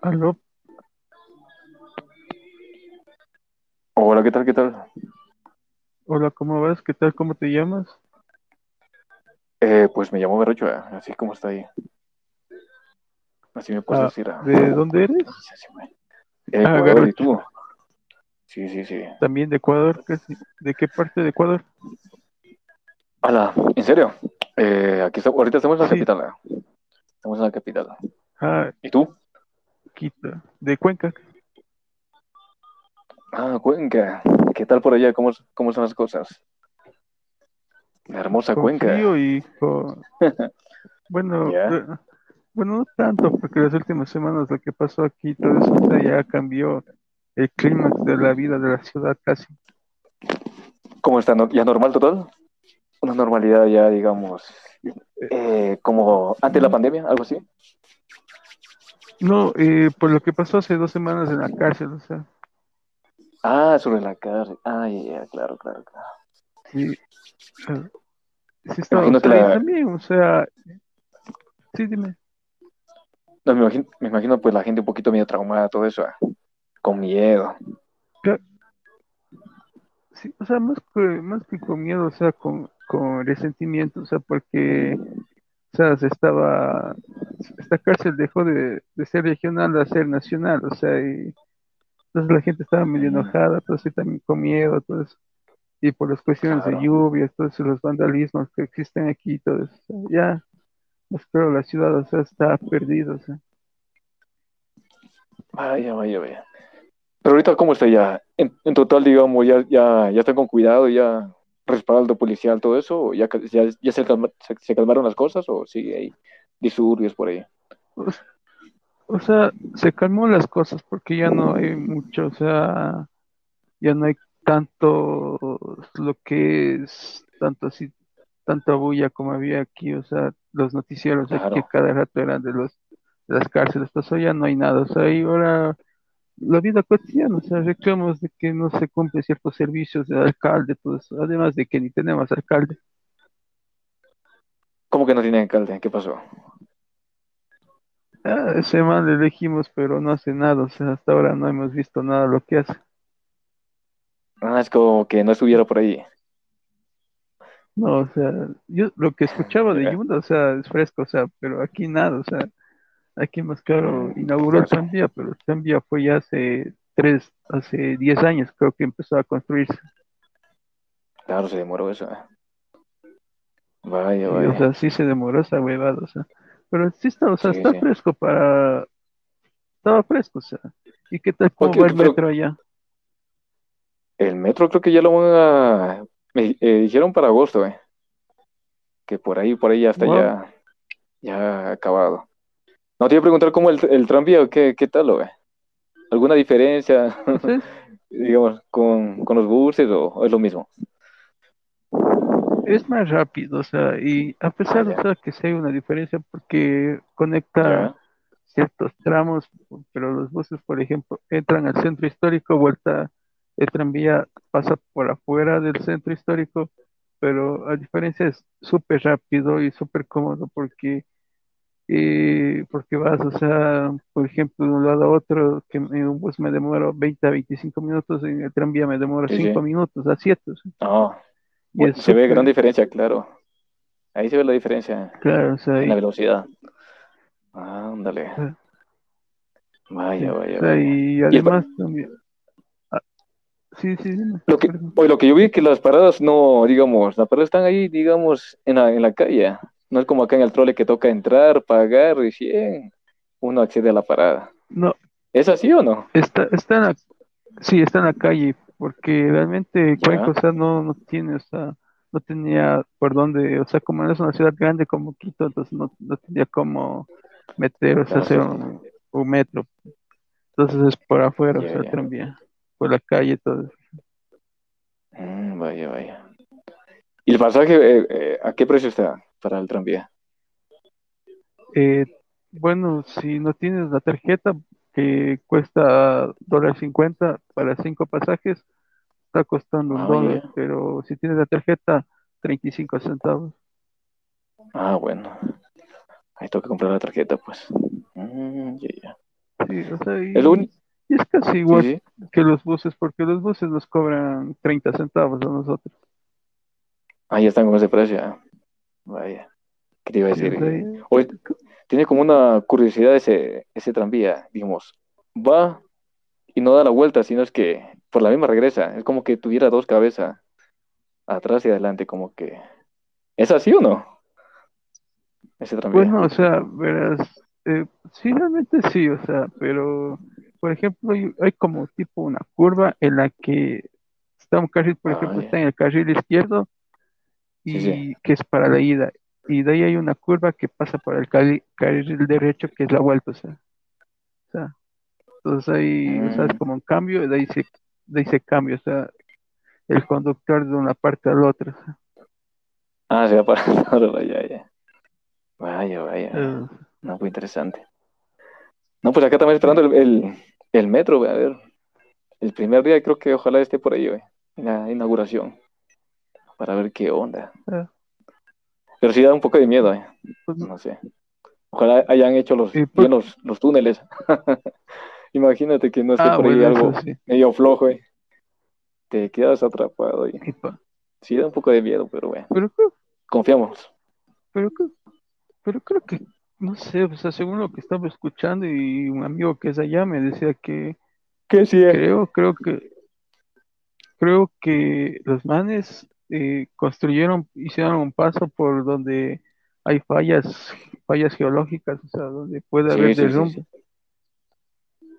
Aló, Hola, ¿qué tal? ¿Qué tal? hola, ¿cómo vas? ¿Qué tal? ¿Cómo te llamas? Eh, pues me llamo Berrocho, eh, así como está ahí. Así me puedes Ah, decir. ah. ¿de dónde eres? Eh, Ah, Ecuador, ¿y tú? Sí, sí, sí. también de Ecuador. ¿De qué parte de Ecuador? Hola, ¿en serio? Eh, aquí está- ahorita estamos en la Sí, capital. eh. Estamos en la capital. ah, ¿Y tú? Quito, de Cuenca. Ah, Cuenca. ¿Qué tal por allá? ¿Cómo, cómo son las cosas? La hermosa Con Cuenca. frío y con, bueno, bueno, no tanto, porque las últimas semanas lo que pasó aquí, todo eso, ya cambió el clímax de la vida de la ciudad casi. ¿Cómo está? ¿No- ¿Ya normal total? Una normalidad ya, digamos, Eh, eh, como antes de la pandemia, algo así. No, eh, por lo que pasó hace dos semanas en la cárcel, o sea, Ah, sobre la cárcel. Ah, ya, ya, claro, claro, claro. sí, sí estaba, o sea, la, también, o sea, sí, dime. No, me imagino, me imagino pues la gente un poquito medio traumada, todo eso, ah, con miedo. Sí, o sea, más que, más que con miedo, o sea, con, con resentimiento, o sea, porque, o sea, se estaba, esta cárcel dejó de, de ser regional a ser nacional, o sea, y entonces la gente estaba medio Mm, enojada, así también con miedo, todo eso, y por las cuestiones de claro. lluvia, todos los vandalismos que existen aquí, todo eso, o sea, ya, pues creo la ciudad, o sea, está perdida, o sea. Vaya, vaya, vaya. Pero ahorita, ¿cómo está ya? En, en total, digamos, ya, ya, ya están con cuidado, ya respaldo policial, todo eso, o ya, ya, ya se, calma- se, se calmaron las cosas, o sigue ahí disturbios por ahí. O, o sea, se calmó las cosas porque ya no hay mucho, o sea, ya no hay tanto lo que es tanto así, tanta bulla como había aquí, o sea, los noticieros aquí Claro, cada rato eran de los de las cárceles, pues hoy ya no hay nada, o sea, y ahora la vida cotidiana, o sea, reclamos de que no se cumplen ciertos servicios del alcalde, pues, además de que ni tenemos alcalde. ¿cómo que no tiene alcalde? ¿Qué pasó? Ah, ese man le elegimos, pero no hace nada, o sea, hasta ahora no hemos visto nada de lo que hace. Ah, es como que no estuviera por ahí. No, o sea, yo lo que escuchaba de Ya. Yunda, o sea, es fresco, o sea, pero aquí nada, o sea, Aquí más claro, Mm, inauguró el tranvía, pero el tranvía fue ya hace tres, hace diez años creo que empezó a construirse. Claro, se demoró eso. eh. Vaya, Y, o vaya. sea, sí se demoró esa huevada, o sea. Pero sí está, o sea, Sí, está sí. fresco para, estaba fresco, o sea. ¿Y qué tal, cómo va el pero metro allá? el metro creo que ya lo van a... Me eh, dijeron para agosto, eh. que por ahí, por ahí ya está Wow, ya, ya acabado. No te iba a preguntar cómo el, el tranvía, ¿qué, qué tal ve? ¿Alguna diferencia, digamos, con, con los buses o, o es lo mismo? es más rápido, o sea, y a Ah, pesar, ya, sea, que sí hay una diferencia porque conecta ciertos tramos, pero los buses, por ejemplo, entran al centro histórico, vuelta, el tranvía pasa por afuera del centro histórico, pero a diferencia es súper rápido y súper cómodo porque, eh, porque vas, o sea, por ejemplo, de un lado a otro, que en un bus me demoro 20 a 25 minutos, en el tranvía me demoro sí, 5 sí. minutos a 7, No, y se ve gran diferencia, claro. Ahí se ve la diferencia claro, o sea, en la velocidad. Ándale, sí, vaya, o vaya, sea, vaya. y Y el, pa- además también, ah, sí, sí, dime, lo que, pues lo que yo vi es que las paradas no, digamos, las paradas están ahí, digamos, en la, en la calle. No es como acá en el trole que toca entrar, pagar, recién uno accede a la parada. No, ¿Es así o no? está, está en la, sí, está en la calle, porque realmente Cuenca, o sea, no, no tiene, o sea, no tenía por dónde, o sea, como no es una ciudad grande como Quito, entonces no, no tenía cómo meter, o sea, hacer un, un metro. Entonces es por afuera, o sea, tranvía, por la calle, todo. Mm, vaya, vaya. ¿Y el pasaje, eh, eh, a qué precio está para el tranvía? Eh, bueno, si no tienes la tarjeta que cuesta dólar cincuenta para cinco pasajes, está costando un Ah, ya, dólar, ya. pero si tienes la tarjeta, 35 centavos. Ah, bueno. Ahí toca comprar la tarjeta, pues. Mm, ya, ya. Sí, o sea, y, Es lo uni- y es casi igual sí. que los buses, porque los buses nos cobran 30 centavos a nosotros. Ahí están con ese precio. ah. Vaya. ¿Qué te iba a decir? Oye, tiene como una curiosidad ese, ese tranvía, digamos. Va y no da la vuelta, sino es que por la misma regresa. Es como que tuviera dos cabezas, atrás y adelante, como que... ¿Es así o no? Ese tranvía. Bueno, o sea, verás, eh, sí, realmente sí, o sea, pero, por ejemplo, hay, como tipo una curva en la que un carril, por Ah, ejemplo, ya. está en el carril izquierdo y sí. que es para la ida, y de ahí hay una curva que pasa por el carril, carril derecho que es la vuelta, o sea, o sea, entonces ahí, o sea, es Mm. como un cambio, de ahí se, de ahí se cambia, o sea, el conductor de una parte a la otra, o sea, Ah, se va para ya, ya. Vaya, vaya. eh, No, muy interesante. No, pues acá también esperando el, el, el metro, a ver. El primer día creo que ojalá esté por ahí, güey, en la inauguración, para ver qué onda. eh, Pero sí da un poco de miedo, eh. pues, No sé. Ojalá hayan hecho los, pues- bien los, los túneles. Imagínate que no esté ah, por ahí bueno, algo sí, medio flojo, eh. Te quedas atrapado y pa- sí da un poco de miedo, pero bueno, pero confiamos. Pero, pero creo que, no sé, o sea, según lo que estaba escuchando y un amigo que es allá me decía que Que sí, eh. creo, creo que, creo que los manes eh, construyeron, hicieron un paso por donde hay fallas, fallas geológicas, o sea, donde puede Sí, haber sí, derrumbe. sí.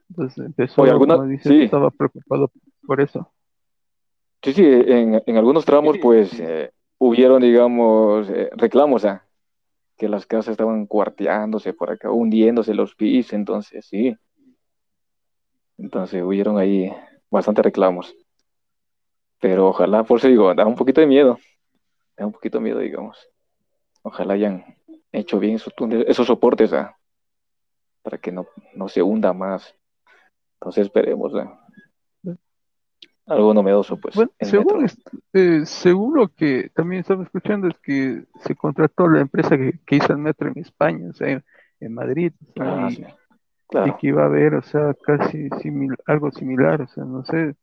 Entonces empezó, Oye, ¿alguna- como estaba preocupado por eso. Sí, sí, en, en algunos tramos, pues, eh, hubieron, digamos, eh, reclamos, ah, que las casas estaban cuarteándose por acá, hundiéndose los pisos, entonces, sí. Entonces, hubieron ahí bastantes reclamos. Pero ojalá, por eso digo, da un poquito de miedo, da un poquito de miedo, digamos. Ojalá hayan hecho bien esos esos soportes, ah, para que no, no se hunda más. Entonces, esperemos, ah. Algo novedoso, pues, Bueno, según, metro. es- eh, según lo que también estaba escuchando es que se contrató la empresa que, que hizo el metro en España, o sea, en, en Madrid, o sea, Ah, y, sí, y claro. que iba a haber, o sea, casi simil- algo similar, o sea, no sé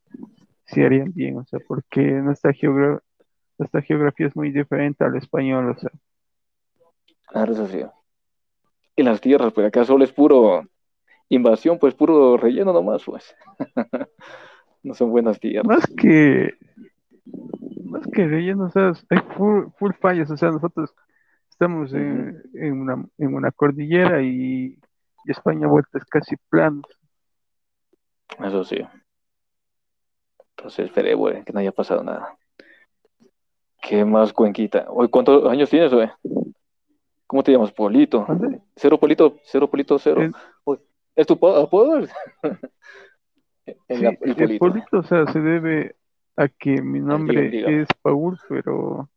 si harían bien, o sea, porque nuestra geogra- nuestra geografía es muy diferente al español, o sea, Claro, eso sí. Y las tierras, pues acá solo es puro invasión, pues puro relleno nomás, pues. No son buenas tierras. más que, más que relleno, o sea, hay full, full fallas, o sea, nosotros estamos en, en una, en una cordillera y, y España vuelta es casi plano. Eso sí. Entonces esperé, güey, que no haya pasado nada. ¿Qué más, Cuenquita? Oye, ¿cuántos años tienes, güey? ¿Cómo te llamas? Polito. Cero Polito, cero Polito, cero. ¿Es tu po- apodo? El, Sí, el el Polito. O sea, se debe a que mi nombre es Paul, pero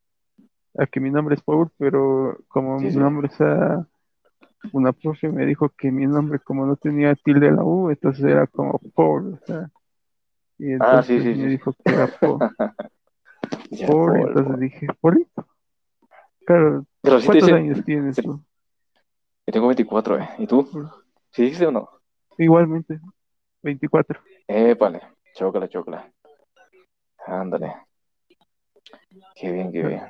a que mi nombre es Paul, pero como Sí, mi sí. nombre es a- una profe me dijo que mi nombre como no tenía tilde en la U, entonces era como Paul, o sea, y Ah, sí, sí, me sí. dijo que era Paul, Ya, Paul, Paul, entonces Paul. dije. Claro, Pero ¿cuántos dice, años tienes tú? yo tengo 24, ¿eh? ¿Y tú? ¿Sí dijiste o no? Igualmente, 24. Eh, vale, chócala, chócala. Ándale. Qué bien, qué bien.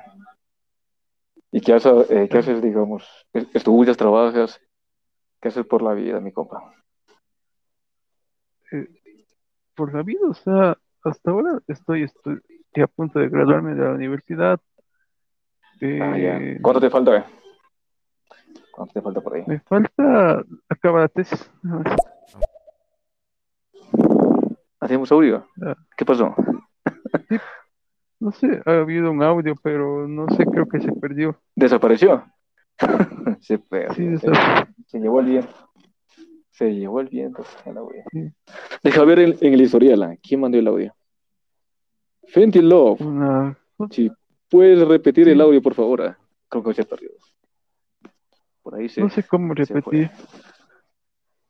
¿Y qué haces, eh, qué haces, digamos? ¿Estudias, trabajas? ¿Qué haces por la vida, mi compa? Eh, por la vida, o sea, hasta ahora estoy, estoy a punto de graduarme de la universidad. Ah, ya. Eh, ¿Cuánto te falta, eh? ¿Cuánto te falta por ahí? me falta acabar la tesis. ¿Hacemos audio? Ah. ¿Qué pasó? No sé, ha habido un audio, pero no sé, creo que se perdió. ¿Desapareció? se perdió. Sí, se, se llevó el viento. Se llevó el viento. a la wea. Deja ver en, en el historial. ¿ah? ¿Quién mandó el audio? Fenty Love. una, Si puedes repetir el audio, por favor. ah. Creo que se perdió. Por ahí se. no sé cómo repetir.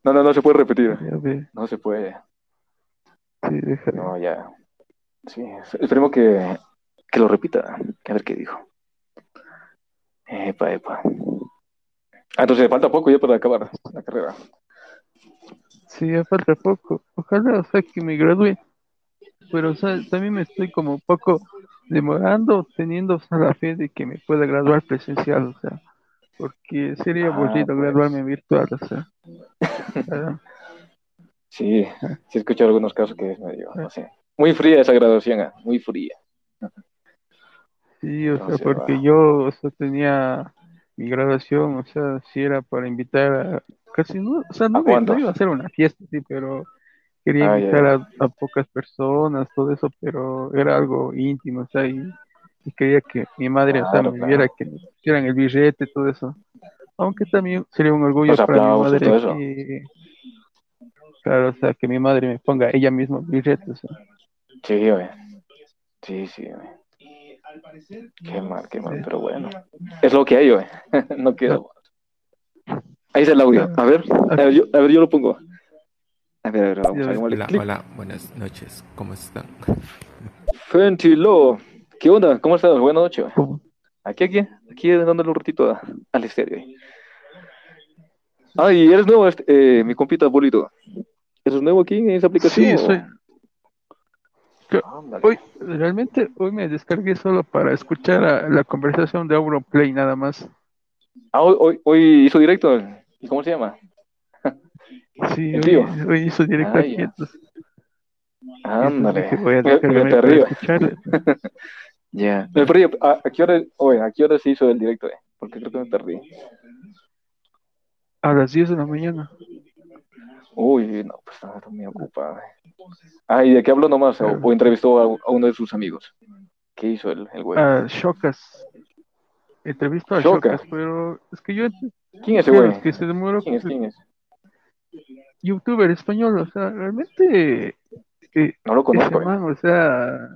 No, no, no se puede repetir. No se puede. sí, déjame. No, ya. Sí, esperemos que, que lo repita. A ver qué dijo. Epa, epa. Ah, entonces falta poco ya para acabar la carrera. Sí, ya falta poco. Ojalá, o sea, que me gradúe. Pero, o sea, también me estoy como un poco demorando, teniendo o sea, la fe de que me pueda graduar presencial, o sea, porque sería Ah, aburrido pues. graduarme virtual, o sea. Sí, sí he escuchado algunos casos que es medio, no sé. Muy fría esa graduación, ah, muy fría. Sí, o sea, porque va. yo, o sea, tenía mi graduación, o sea, si era para invitar a, casi no, o sea, ¿A no, no iba a ser una fiesta, sí, pero quería Ah, invitar ya. a, a pocas personas, todo eso, pero era algo íntimo, o sea, y, y quería que mi madre, o sea, Claro, me viera claro. que me pusieran el billete, todo eso. Aunque también sería un orgullo para mi madre que, claro, o sea, que mi madre me ponga ella misma el billete, o sea. Sí, güey. Sí, sí. Qué mal, qué mal, pero bueno. Es lo que hay, güey. No queda. Ahí está el audio. A ver, a ver, yo, a ver, yo lo pongo. A ver, a ver, vamos, ves. hagámosle Hola, buenas noches, ¿cómo están? Fentilo. ¿Qué onda? ¿Cómo estás? Buenas noches. Aquí, aquí, aquí dándole un ratito a- al estéreo. ahí. Ay, eres nuevo, este- eh, mi compita bolito. ¿Eres nuevo aquí en esa aplicación? Sí, soy. Hoy, realmente, hoy me descargué solo para escuchar a- la conversación de Auronplay nada más. Ah, hoy, hoy, hoy hizo directo. ¿Y cómo se llama? Sí, hoy hizo directo Ah, aquí, entonces, Ándale. voy a Me, me perdí. escucharle. Ya. Me perdí. ¿A, a qué hora, oye, ¿a qué hora se hizo el directo? eh? Porque creo que me perdí. A las 10 de la mañana. Uy, no, pues estaba muy ocupado. Ah, ¿y de qué habló nomás? ¿O, o entrevistó a, a uno de sus amigos? ¿Qué hizo el, el güey? A Shocas. Entrevistó a. Shocas, pero es que yo ¿Quién es ese güey? que se demoró ¿Quién es? ¿Quién es? youtuber español, o sea, realmente eh, No lo conozco. eh. man, o sea,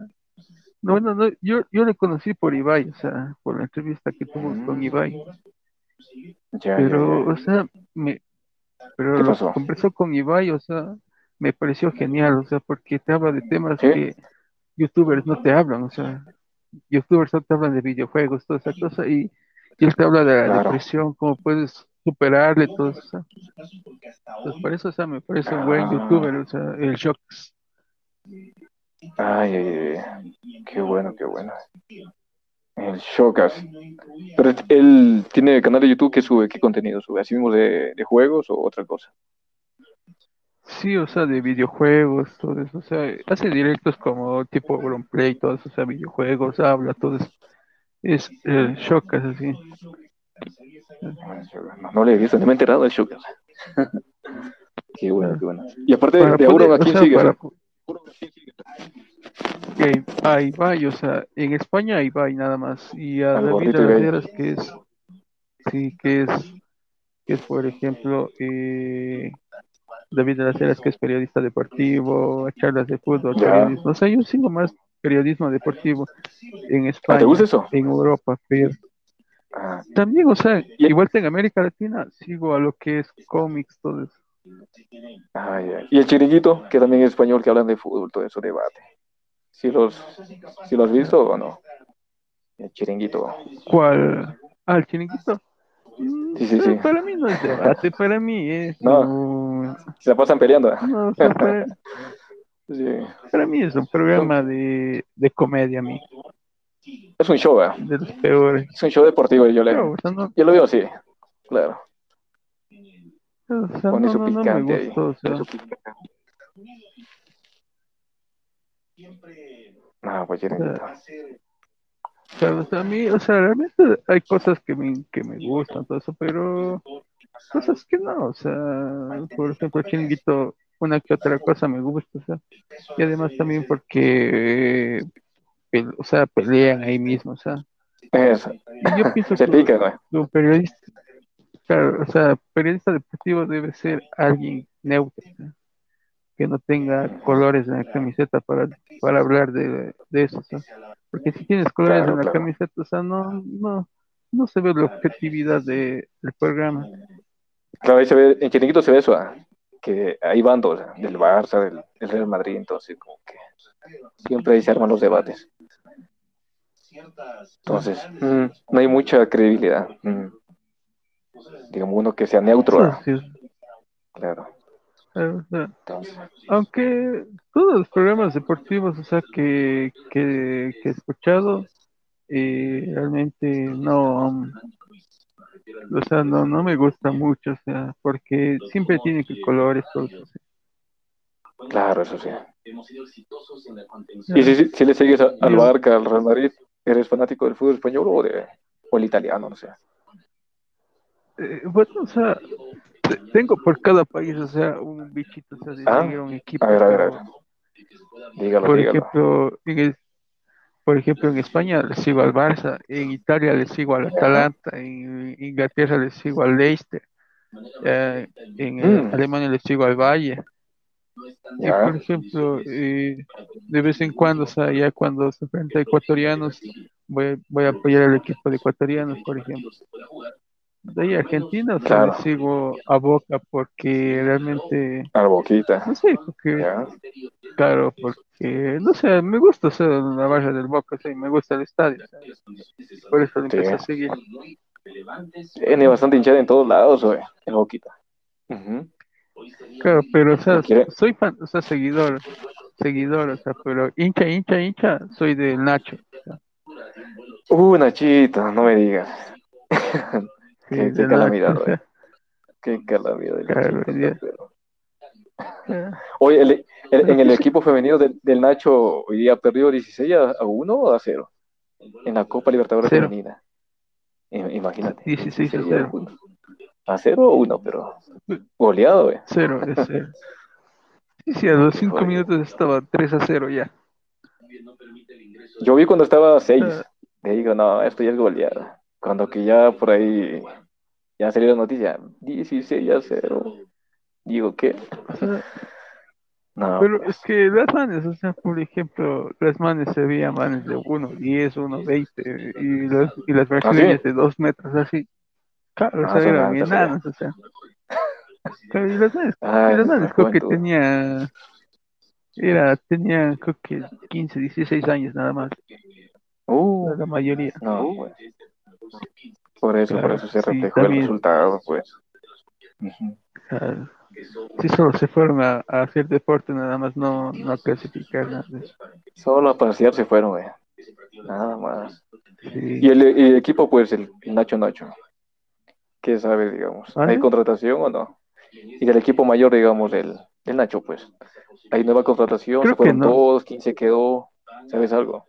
no, no, no, yo, yo le conocí por Ibai, o sea, por la entrevista que tuvo con Mm. Ibai, Ya, pero, ya, o sea, me, pero ¿Qué lo conversó con Ibai, o sea, me pareció genial, o sea, porque te habla de temas ¿Sí? que youtubers no te hablan, o sea, youtubers no te hablan de videojuegos, toda esa cosa, y, y él te habla de la Claro. depresión, cómo puedes superarle, todo eso. Entonces, por eso, o sea, me parece un buen Ah. youtuber, o sea, el Shocks. Ay, ay, ay. Qué bueno, qué bueno. El Shocas. Pero él tiene canal de YouTube que sube, ¿qué contenido sube? ¿Así mismo de, de juegos o otra cosa? Sí, o sea, de videojuegos, todo eso, o sea, hace directos como tipo Play, todo eso, o sea, videojuegos, habla, todo eso. Es el Shockas, así. No, no le he visto, no me he enterado del Shocas. Qué bueno, qué bueno. Y aparte Para de Auron, ¿a quién sea, sigues? para que a Ibai, o sea, en España a Ibai nada más, y a Al David. Heras, que es, sí, que es, que es, por ejemplo, eh, David de las Heras, que es periodista deportivo, charlas de fútbol, Ya. periodismo, o sea, yo sigo más periodismo deportivo en ¿Ah, España, ¿Te gusta eso? en Europa, pero Ah, también, o sea, igual que en América Latina, sigo a lo que es cómics, todo eso. ah. Y el chiringuito, que también es español, que hablan de fútbol, todo eso debate. ¿Sí los, sí lo has visto o no? El chiringuito. ¿Cuál? Ah, el chiringuito. Mm, Sí, sí, sí. Para mí no es debate, para mí es No. un- Se la pasan peleando. no, o sea, para, Sí. para mí es un programa de, de comedia, a mí, Es un show, ¿eh? de los peores. Es un show deportivo, yo, le, Pero, o sea, no, yo lo veo así, claro. o sea, Pone no, su no, no me picante ahí. gustó, o sea, Su picante. Ah, pues o sea, a mí, o sea, realmente hay cosas que me, que me gustan, todo eso, pero cosas que no, o sea, por ejemplo, el chiringuito, una que otra cosa me gusta, o sea, y además también porque, eh, o sea, pelean ahí mismo, o sea, yo pienso Se que pica, güey. un periodista, claro, o sea, periodista deportivo debe ser alguien neutro, que no tenga colores en la camiseta para, para hablar de, de eso, porque si tienes colores Claro, en la claro. camiseta, o sea, no, no, no se ve la objetividad de, del programa. Claro, ahí se ve, en chiringuito se ve eso, ah, que hay bandos del Barça, del, del Real Madrid, entonces como que siempre ahí se arman los debates. Entonces, mm, no hay mucha credibilidad. mm. Digamos, uno que sea neutro, sí claro. O sea, aunque todos los programas deportivos, o sea, que, que, que he escuchado, eh, realmente no, o sea, no, no me gusta mucho, o sea, porque siempre tiene que colores, todos. Claro, eso sí. ¿Y si, si, le sigues al Barca, al Real Madrid, eres fanático del fútbol español o, de, o el italiano, no sé? Eh, bueno, o sea, tengo por cada país, o sea, un bichito, o sea, de Ah, un equipo. A ver, a ver, a ver. Dígalo, Por dígalo. ejemplo, en el- por ejemplo, en España le sigo al Barça, en Italia le sigo al Atalanta, en Inglaterra le sigo al Leicester, eh, en eh, Mm. Alemania le sigo al Valle. Y por ejemplo, eh, de vez en cuando, o sea, ya cuando se enfrenta a ecuatorianos, voy, voy a apoyar al equipo de ecuatorianos, por ejemplo. De ahí Argentina, o sea, sigo a Boca porque realmente, Al Boquita. no sé, porque Ya. Claro, porque, no sé, me gusta ser la barra del Boca, sí, me gusta el estadio, ¿sabes? por eso lo Sí. empecé a seguir. Tiene bastante hinchada en todos lados, güey. El Boquita. Ujú. Claro, pero, o sea, soy fan, o sea, seguidor, seguidor, o sea, pero hincha, hincha, hincha, soy del Nacho. o sea, Uh, Nachito, no me digas. Qué, qué calamidad, güey. Qué calamidad. eh, Oye, el- el- en el equipo femenino del, del Nacho hoy día perdió 16 a, a 1 o a 0 en la Copa Libertadores Cero. Femenina. Imagínate. 16 a 16 0. puntos. A 0 o 1, pero goleado, güey. cero, es cero. Sí, sí, a los Qué 5 jodido. minutos estaba 3 a 0 ya. Yo vi cuando estaba 6. Ah. Le digo, no, esto ya es goleada. Cuando que ya por ahí ya salió la noticia, 16 a 0. Digo, ¿qué? O sea, No, Pero pues, es que las manes, o sea, por ejemplo, las manes se veían manes de 1.10, 1.20 y, las y las brasileñas de 2 metros así. Claro, o Ah, sea, son eran altas, enanas, o sea. Claro, y las manes, ay, y las manes creo que tenía, era, tenía creo que 15, 16 años nada más, Uh, la mayoría. no, pues. Por eso, por eso se sí, reflejó el resultado, pues. Claro. Sí, solo se fueron a, a hacer deporte nada más, no, no a clasificar nada. Solo a pasear se fueron, güey. Nada más. Sí. Y el, el equipo, pues, el, el Nacho Nacho. ¿Qué sabes, digamos? ¿Vale? ¿Hay contratación o no? Y del equipo mayor, digamos, del, del Nacho, pues. ¿Hay nueva contratación? Creo ¿Se fueron que no. todos? ¿Quién se quedó? ¿Sabes algo?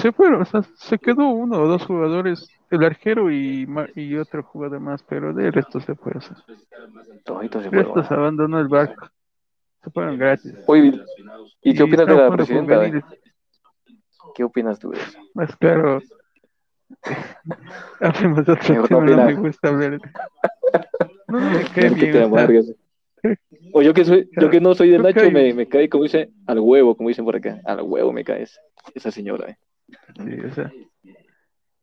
Se fueron, o sea, se quedó uno o dos jugadores, el arquero y, y otro jugador más, pero de resto se fue. O sea, Toditos se fueron. se abandonó el barco. Se fueron gratis. Oye, ¿y qué opinas de la presidenta? ¿Qué opinas tú de eso? Más claro. Hablemos de otro tema, no me gusta hablar. No, no me cae bien. te o yo que soy, yo que no soy no Nacho, cae. me, me cae, como dice, al huevo, como dicen por acá. Al huevo me cae esa, esa señora. eh. Sí, o sea,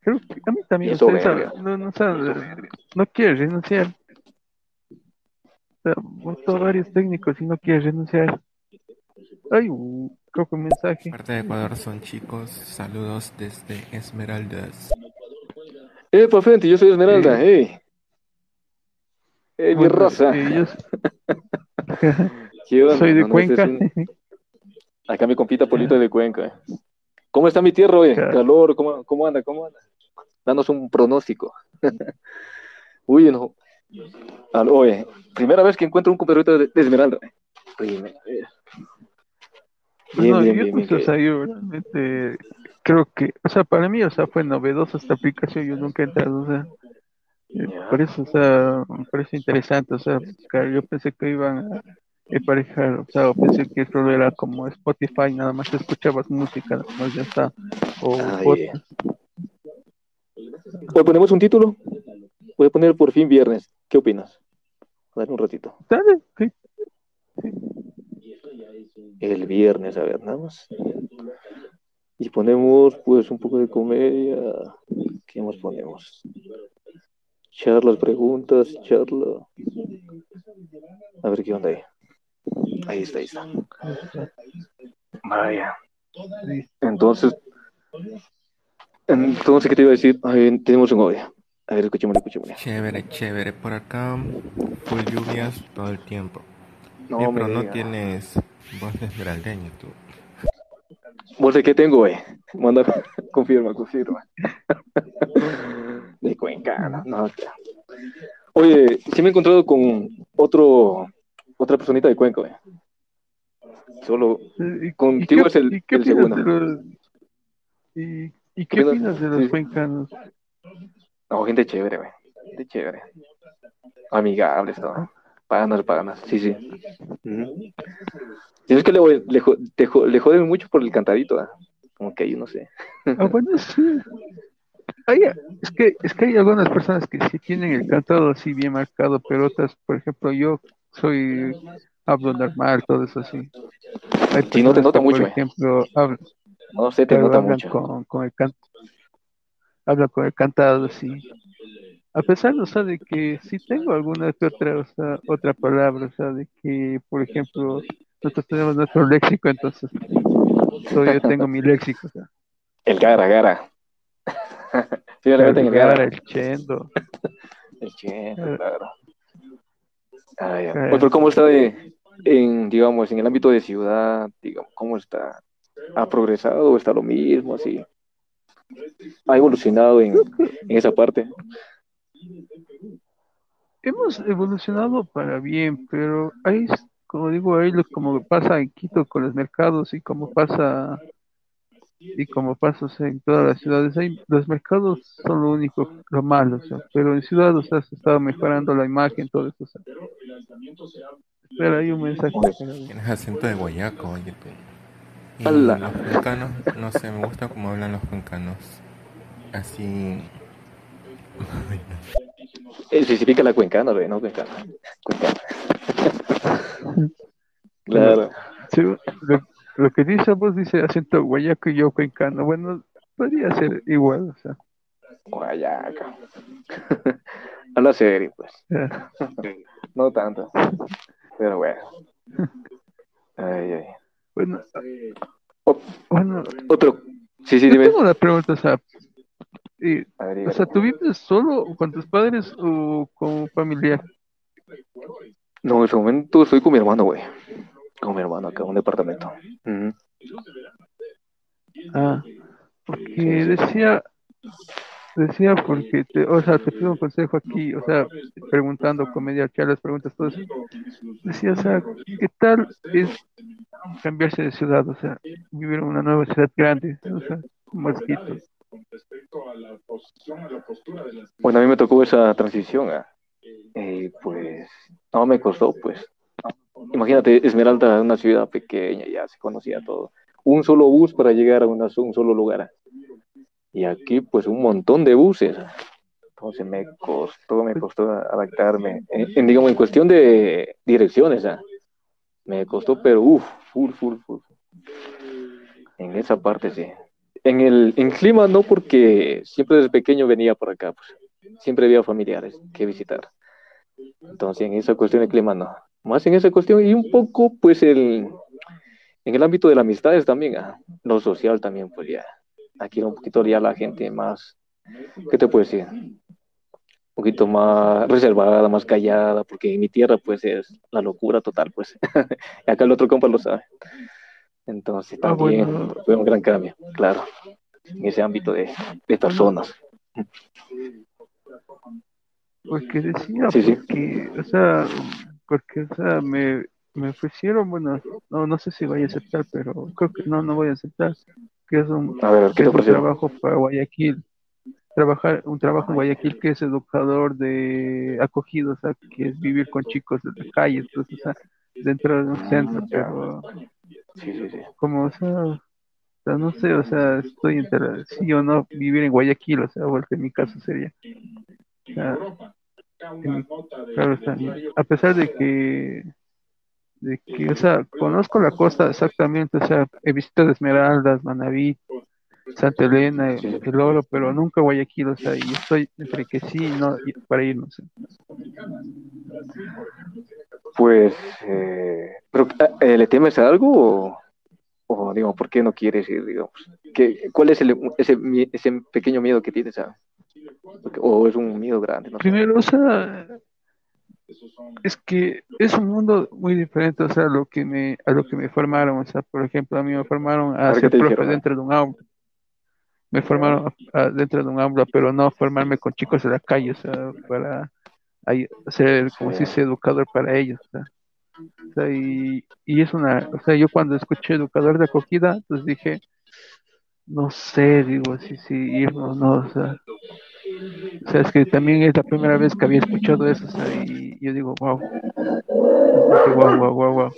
creo que a mí también, Y o sea, soberbia. esa- no, no, o sea, no quiere renunciar. O sea, votó varios técnicos y no quiere renunciar. Ay, uh, creo que un mensaje. Parte de Ecuador son chicos. Saludos desde Esmeraldas. Eh, pa' frente, yo soy Esmeralda, hey. Eh, mi Bueno, raza. eh, yo ¿Qué onda? soy de Cuenca. Acá mi compita Polito es de Cuenca. ¿Cómo está mi tierra? Claro. Calor, ¿cómo, cómo anda? ¿Cómo anda? Danos un pronóstico. Uy, no. Al- Oye, primera vez que encuentro un compadrito de, de Esmeralda. Primera vez. Bien, No, bien, yo, bien, pues, bien, o sea, yo realmente creo que, o sea, para mí, o sea, fue novedosa esta aplicación, yo nunca he entrado, o sea, eh, por eso, o sea, me parece interesante, o sea, claro, yo pensé que iban a emparejar, o sea, o pensé que solo era como Spotify, nada más escuchabas música, nada más ya está, o Ah, podcast. Hoy ponemos un título. Voy a poner por fin viernes. ¿Qué opinas? Dale un ratito. Dale, sí. El viernes, a ver, nada más. Y ponemos, pues, un poco de comedia. ¿Qué más ponemos? Charlas, preguntas, charla. A ver qué onda ahí. Ahí está, ahí está. Vaya. Entonces, entonces, ¿qué te iba a decir? Ay, tenemos un audio. A ver, escuchémoslo, escuchémoslo. Chévere, chévere. Por acá, full lluvias todo el tiempo. No, Sí, pero no digas. tienes voz de esmeraldeño tú. ¿Vos de qué tengo, güey? Manda, confirma, confirma. De Cuenca, no, no. Oye, sí me he encontrado con otro, otra personita de Cuenca, güey. Solo, Eh, ¿Y- Contigo qué- es el- y qué el opinas segundo. de los- ¿Y, y qué Opinas- de los sí. cuencanos? no, gente chévere, güey. Gente chévere. Amigables, todo. Panas, panas, sí, sí. Y es que le, le, te le joden mucho por el cantadito, ¿ah? Como que yo no sé. Ah, bueno, sí. Hay- es, que, es que hay algunas personas que sí tienen el cantado así bien marcado, pero otras, por ejemplo, yo soy, hablo normal, todo eso así. Hay Sí, no te personas nota que, mucho, Por eh. ejemplo, hablan, No sé, te nota hablan mucho. con, con el can, hablan con el cantado así. A pesar, o sea, de que sí tengo alguna que otra, o sea, otra palabra, o sea, de que, por ejemplo, nosotros tenemos nuestro léxico, entonces todavía tengo mi léxico, o sea, El gara, gara. Sí, el el gara, gara. el chendo. El che, Eh. claro. Ah, ya. Oye, pero ¿cómo está de, en, digamos, en el ámbito de ciudad? Digamos, ¿cómo está? ¿Ha progresado o está lo mismo? Así? ¿Ha evolucionado en, en esa parte? Hemos evolucionado para bien, pero ahí, es- como digo, ahí lo, como pasa en Quito con los mercados y como pasa y como pasa o sea, en todas las ciudades, ahí los mercados son lo único, lo malo, o sea, pero en ciudad, o sea, se está mejorando la imagen, todo eso. o sea. Espera, hay un mensaje. Tienes acento de guayaco, oye tú. Los cuencanos, no sé, me gusta cómo hablan los cuencanos. Así. Eh, Especifica la cuencana, güey, no cuencana. Cuencana. Claro. Sí, lo, que dice vos dice acento guayaco y yo cuencano. Bueno, podría ser igual, o sea. Guayaca. Habla serio, pues. ya. No tanto. Pero bueno. Ay, ay. Bueno, O- bueno, otro. Sí, sí, dime. tengo una pregunta, o sea, y- A o sea. ¿tú vives solo con tus padres o con familiar? No, en ese momento estoy con mi hermano, güey. Con mi hermano acá en un departamento. Ah, porque decía, decía porque, te, o sea, te pido un consejo aquí, o sea, preguntando, comedia, charlas, preguntas, todo eso. Decía, o sea, ¿qué tal es cambiarse de ciudad? O sea, vivir en una nueva ciudad grande, o sea, como. Bueno, a mí me tocó esa transición. ah. Eh, pues, no me costó, pues. Imagínate, Esmeralda, una ciudad pequeña, ya se conocía todo. Un solo bus para llegar a un solo lugar. Y aquí, pues, un montón de buses. Entonces me costó, me costó adaptarme. En, en, digamos, en cuestión de direcciones, ah, me costó, pero uff, full, full, full. En esa parte sí. En el en clima no, porque siempre desde pequeño venía por acá, pues. Siempre había familiares que visitar. Entonces, en esa cuestión de clima no. Más en esa cuestión y un poco, pues, el, en el ámbito de las amistades también, ah, lo social también, pues ya. Aquí era un poquito ya la gente más, ¿qué te puedo decir? Un poquito más reservada, más callada, porque en mi tierra, pues, es la locura total, pues. y acá el otro compa lo sabe. Entonces, Ah, también bueno. fue un gran cambio, claro, en ese ámbito de, de personas. Porque decía, Sí, sí. porque, o sea, porque, o sea, me, me ofrecieron, bueno, no, no sé si voy a aceptar, pero creo que no, no voy a aceptar, que es un, A ver, que ¿qué te es un ofrecieron? trabajo para Guayaquil, trabajar, un trabajo en Guayaquil que es educador de acogidos, o sea, que es vivir con chicos de la calle, entonces, o sea, dentro de un centro, Mm, pero Sí, sí, sí. como, o sea, o sea, no sé, o sea, estoy entre sí o no vivir en Guayaquil, o sea, o en mi caso sería. O sea, claro, a pesar de que, de que, o sea, conozco la costa exactamente, o sea, he visitado Esmeraldas, Manaví, Santa Elena, el, el Oro, pero nunca Guayaquil, o sea, y estoy entre que sí y no, y para ir, no sé. Pues, eh, pero eh, ¿le temes a algo o, o, digamos, por qué no quieres ir, digamos? ¿Qué, ¿Cuál es el, ese, ese pequeño miedo que tienes? ah? ¿O es un miedo grande? No sé. Primero, o sea, es que es un mundo muy diferente, o sea, lo que me, a lo que me formaron, o sea, por ejemplo, a mí me formaron a ser profe dentro de un aula, me formaron dentro de un aula, pero no formarme con chicos de la calle, o sea, para ser, como si dice, educador para ellos, o sea, y, y es una, o sea, yo cuando escuché educador de acogida, entonces dije, no sé, digo, si, si irnos, no, o sea, o sea, es que también es la primera vez que había escuchado eso, o sea, y yo digo, wow. Dije, wow, wow, wow, wow.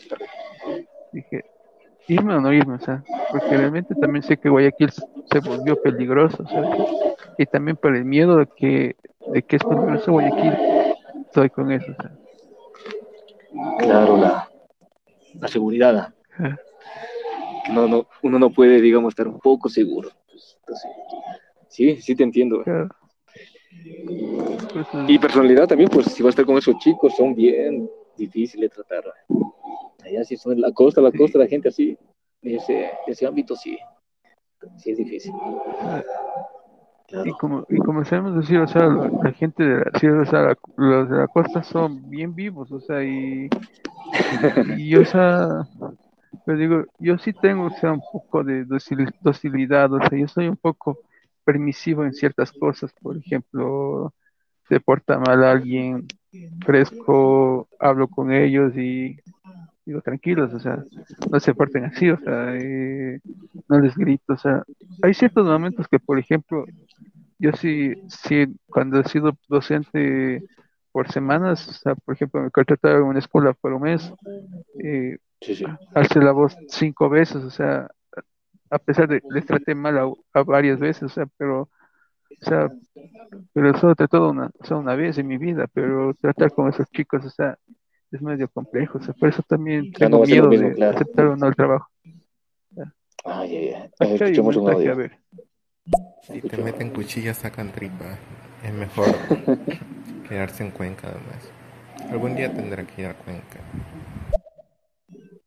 Dije, irme o no irme, o sea, porque realmente también sé que Guayaquil se volvió peligroso, o sea, y también por el miedo de que, de que es peligroso Guayaquil, estoy con eso, o sea. Claro, la, la seguridad. Que no, no, uno no puede, digamos, estar un poco seguro. Entonces, sí, sí te entiendo. Claro. Y personalidad también, pues si va a estar con esos chicos, son bien difíciles de tratar. Allá sí son en la costa, la costa, la gente así, en ese, ese ámbito sí, sí es difícil. Y como, y como sabemos decir, o sea, la, gente de la, o sea, los de la costa son bien vivos, o sea, y, y o sea, pues digo, yo sí tengo, o sea, un poco de docilidad, o sea, yo soy un poco permisivo en ciertas cosas, por ejemplo, se porta mal alguien, fresco, hablo con ellos y digo tranquilos, o sea, no se porten así, o sea, eh, no les grito, o sea, hay ciertos momentos que, por ejemplo, yo sí, sí, cuando he sido docente por semanas, o sea, por ejemplo, me contrataba en una escuela por un mes, eh, hace la voz cinco veces, o sea, a pesar de les traté mal a, varias veces, o sea, pero, o sea, pero solo todo una, una vez en mi vida, pero tratar con esos chicos, o sea, es medio complejo, o sea, por eso también tengo miedo de aceptar o no el trabajo. Ay, ay, ay. a ver. Si te meten cuchillas, sacan tripa. Es mejor quedarse en Cuenca, además. Algún día tendrá que ir a Cuenca.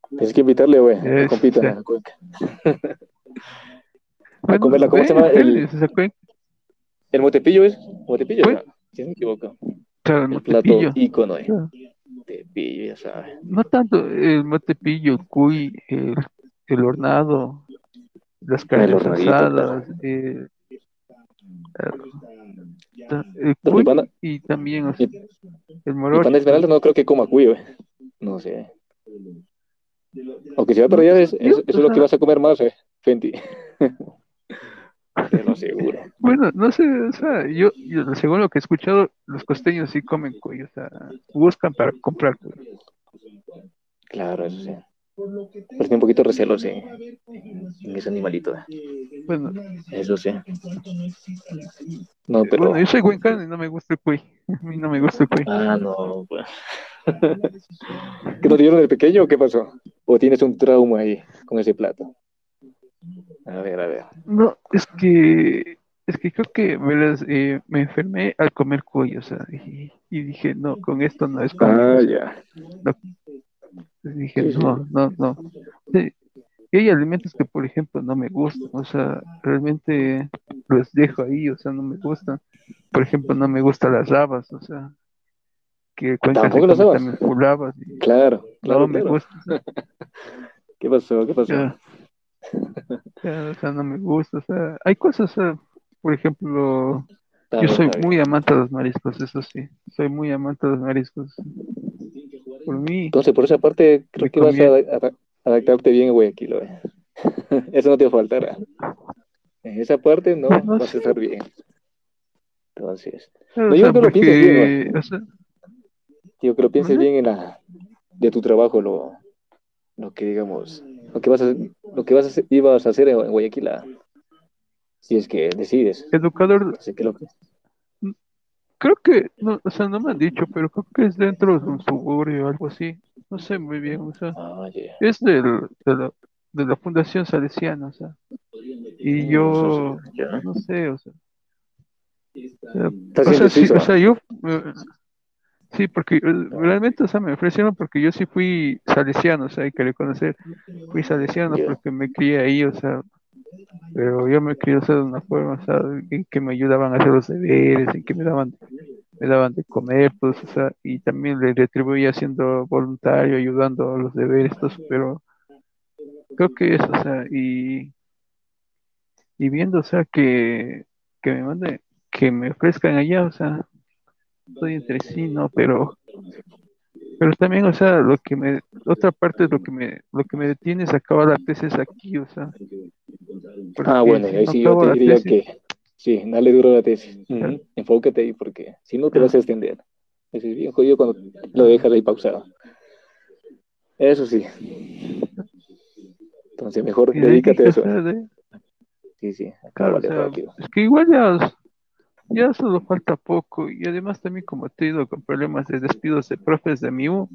Tienes que invitarle, güey, a compita a Cuenca. A comerla, ¿cómo se llama? El, el motepillo es. Motepillo, ¿no? si no me equivoco. Claro, el, el plato ícono, eh. Motepillo, ya sabes. No tanto el motepillo, el cuy, el, el hornado, las carnes asadas, eh, el cuy y también o sea, el morocho. pan esmeralda no creo que coma cuy, güey. No sé. Aunque si va para allá, es, eso es lo que vas a comer más, eh, Fenty. Te lo aseguro. Bueno, no sé, o sea, yo, yo, según lo que he escuchado, los costeños sí comen cuello, o sea, buscan para comprar cuello. Claro, eso sí. Pero un poquito recelos en, en ese animalito. Bueno, eso sí. No, pero... Bueno, yo soy huencano y no me gusta el cuy. A mí no me gusta el cuy. Ah, no, pues. ¿Qué no dieron de pequeño o qué pasó? ¿O tienes un trauma ahí con ese plato? A ver, a ver. No, es que es que creo que me, eh, me enfermé al comer cuello, o sea, y, dije, no, con esto no es. Ah, ya. dije, no, no, no. Y hay alimentos que, por ejemplo, no me gustan, o sea, realmente los dejo ahí, o sea, no me gustan. Por ejemplo, no me gustan las rabas, o sea, que ¿Tampoco las? Claro, claro. No me gusta. ¿Qué pasó? ¿Qué pasó? o sea, no me gusta. O sea, hay cosas, por ejemplo, yo soy muy amante de los mariscos, eso sí. Soy muy amante de los mariscos. Por mí. Entonces, por esa parte, creo que vas a, adaptarte bien en Guayaquil. ¿eh? eso no te faltará. En esa parte no, vas a estar bien. Entonces, no, yo creo que lo pienses bien. O sea, Digo, que lo pienses bien en la, de tu trabajo, lo, lo que digamos, lo que vas a, lo que vas a hacer, ibas a hacer en Guayaquil, si es que decides. Educador. Así que lo Creo que, no, o sea, no me han dicho, pero creo que es dentro de un suburbio o algo así. No sé muy bien, o sea, ah, es del, de, la, de la Fundación Salesiana, o sea. Y mm, yo, no sé, o sea. O sea, sí, o sea, yo, eh, Sí, porque eh, realmente, o sea, me ofrecieron porque yo sí fui salesiano, o sea, hay que reconocer, fui salesiano porque me crié ahí, o sea, pero yo me crié, o sea, de una forma, o sea, en que me ayudaban a hacer los deberes, en que me daban me daban de comer, pues, o sea, y también le retribuía siendo voluntario, ayudando a los deberes, estos, pero creo que eso, o sea, y, y viendo, o sea, que, que me mande, que me ofrezcan allá, o sea, estoy entre sí, ¿no? Pero, pero también, o sea, lo que me, otra parte de lo que me, lo que me detiene es acabar la tesis aquí, o sea. Ah, bueno, ahí sí yo te diría que, sí, dale duro a la tesis, enfócate ahí, porque si no te vas a extender. Es bien jodido cuando lo dejas ahí pausado. Eso sí. Entonces, mejor dedícate a eso. Sí, sí, claro, es que igual ya ya solo falta poco y además también como he tenido con problemas de despidos de profes de mi U,